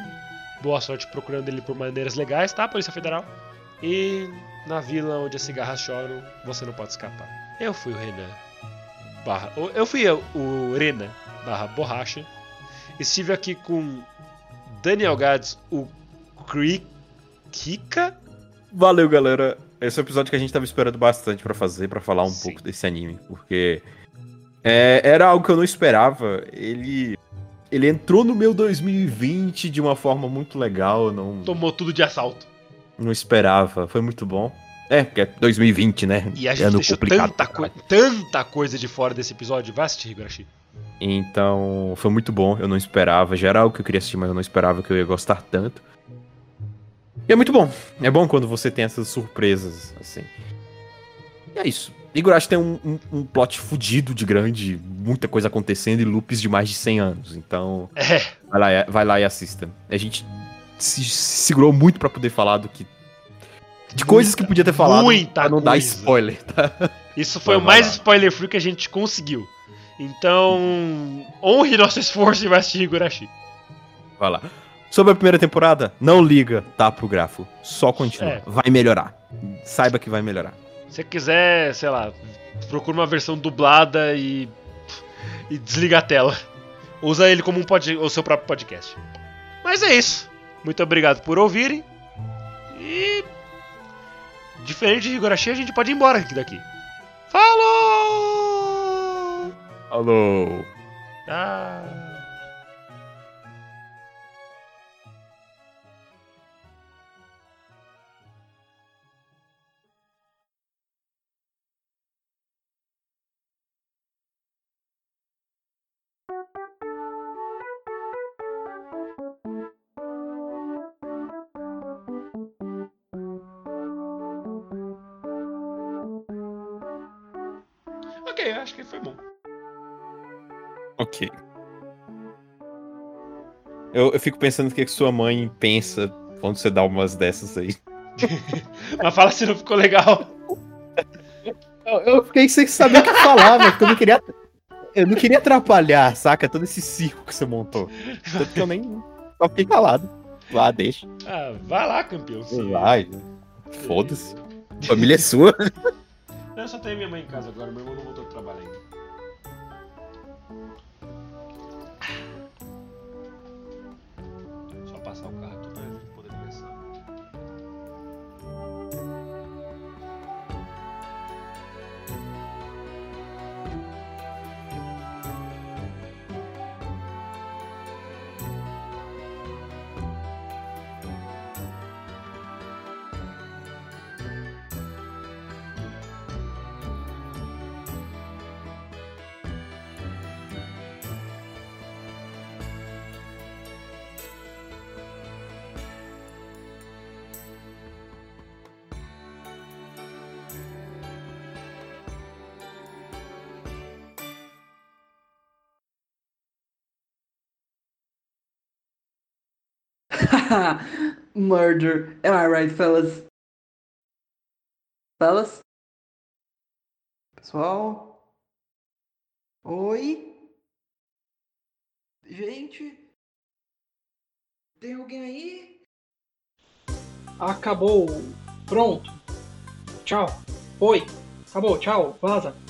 Boa sorte procurando ele por maneiras legais, tá? Polícia Federal. E na vila onde as cigarras choram, você não pode escapar. Eu fui o Renan. Barra, eu fui o- o Rena barra Borracha. Estive aqui com Daniel Gads, o Creek. Kika? Valeu, galera. Esse é o episódio que a gente tava esperando bastante pra fazer, pra falar um Sim. pouco desse anime, porque é, era algo que eu não esperava. Ele ele entrou no meu 2020 de uma forma muito legal, não Tomou tudo de assalto. não esperava. Foi muito bom. É, porque é 2020, né? E a gente Ano deixou complicado tanta, caralho. tanta coisa de fora desse episódio. Vai assistir, Higurashi. Então, foi muito bom. Eu não esperava. Já era algo que eu queria assistir, mas eu não esperava que eu ia gostar tanto. E é muito bom. É bom quando você tem essas surpresas, assim. E é isso. Higurashi tem um, um, um plot fudido de grande, muita coisa acontecendo e loops de mais de 100 anos. Então, É, vai lá, e- vai lá e assista. A gente se, se segurou muito pra poder falar do que. De coisas que podia ter falado. muita pra não dar coisa. spoiler, tá? isso foi Vai, o mais spoiler free que a gente conseguiu. Então, honre nosso esforço e vai assistir Higurashi. Vai lá. Sobre a primeira temporada, não liga, tá, pro grafo. Só continua. É. Vai melhorar. Saiba que vai melhorar. Se você quiser, sei lá, procura uma versão dublada e. e desliga a tela. Usa ele como um pod, o seu próprio podcast. Mas é isso. Muito obrigado por ouvirem. E. Diferente de Higurashi, a gente pode ir embora aqui daqui. Falou! Alô. Ah. Ok, acho que foi bom. Ok. Eu, eu fico pensando o que, que sua mãe pensa quando você dá umas dessas aí. Mas fala se não ficou legal. Eu, eu fiquei sem saber o que falar, velho, porque eu não queria. Eu não queria atrapalhar, saca? Todo esse circo que você montou. Tanto que eu nem. Só fiquei calado. Lá, deixa. Ah, vai lá, campeão. sim. Vai. Foda-se. Família é sua. Eu só tenho minha mãe em casa agora, meu irmão não voltou do trabalho ainda. Murder. Am I right, fellas? Fellas? Pessoal? Oi? Gente? Tem alguém aí? Acabou. Pronto. Tchau. Oi. Acabou. Tchau. Vaza.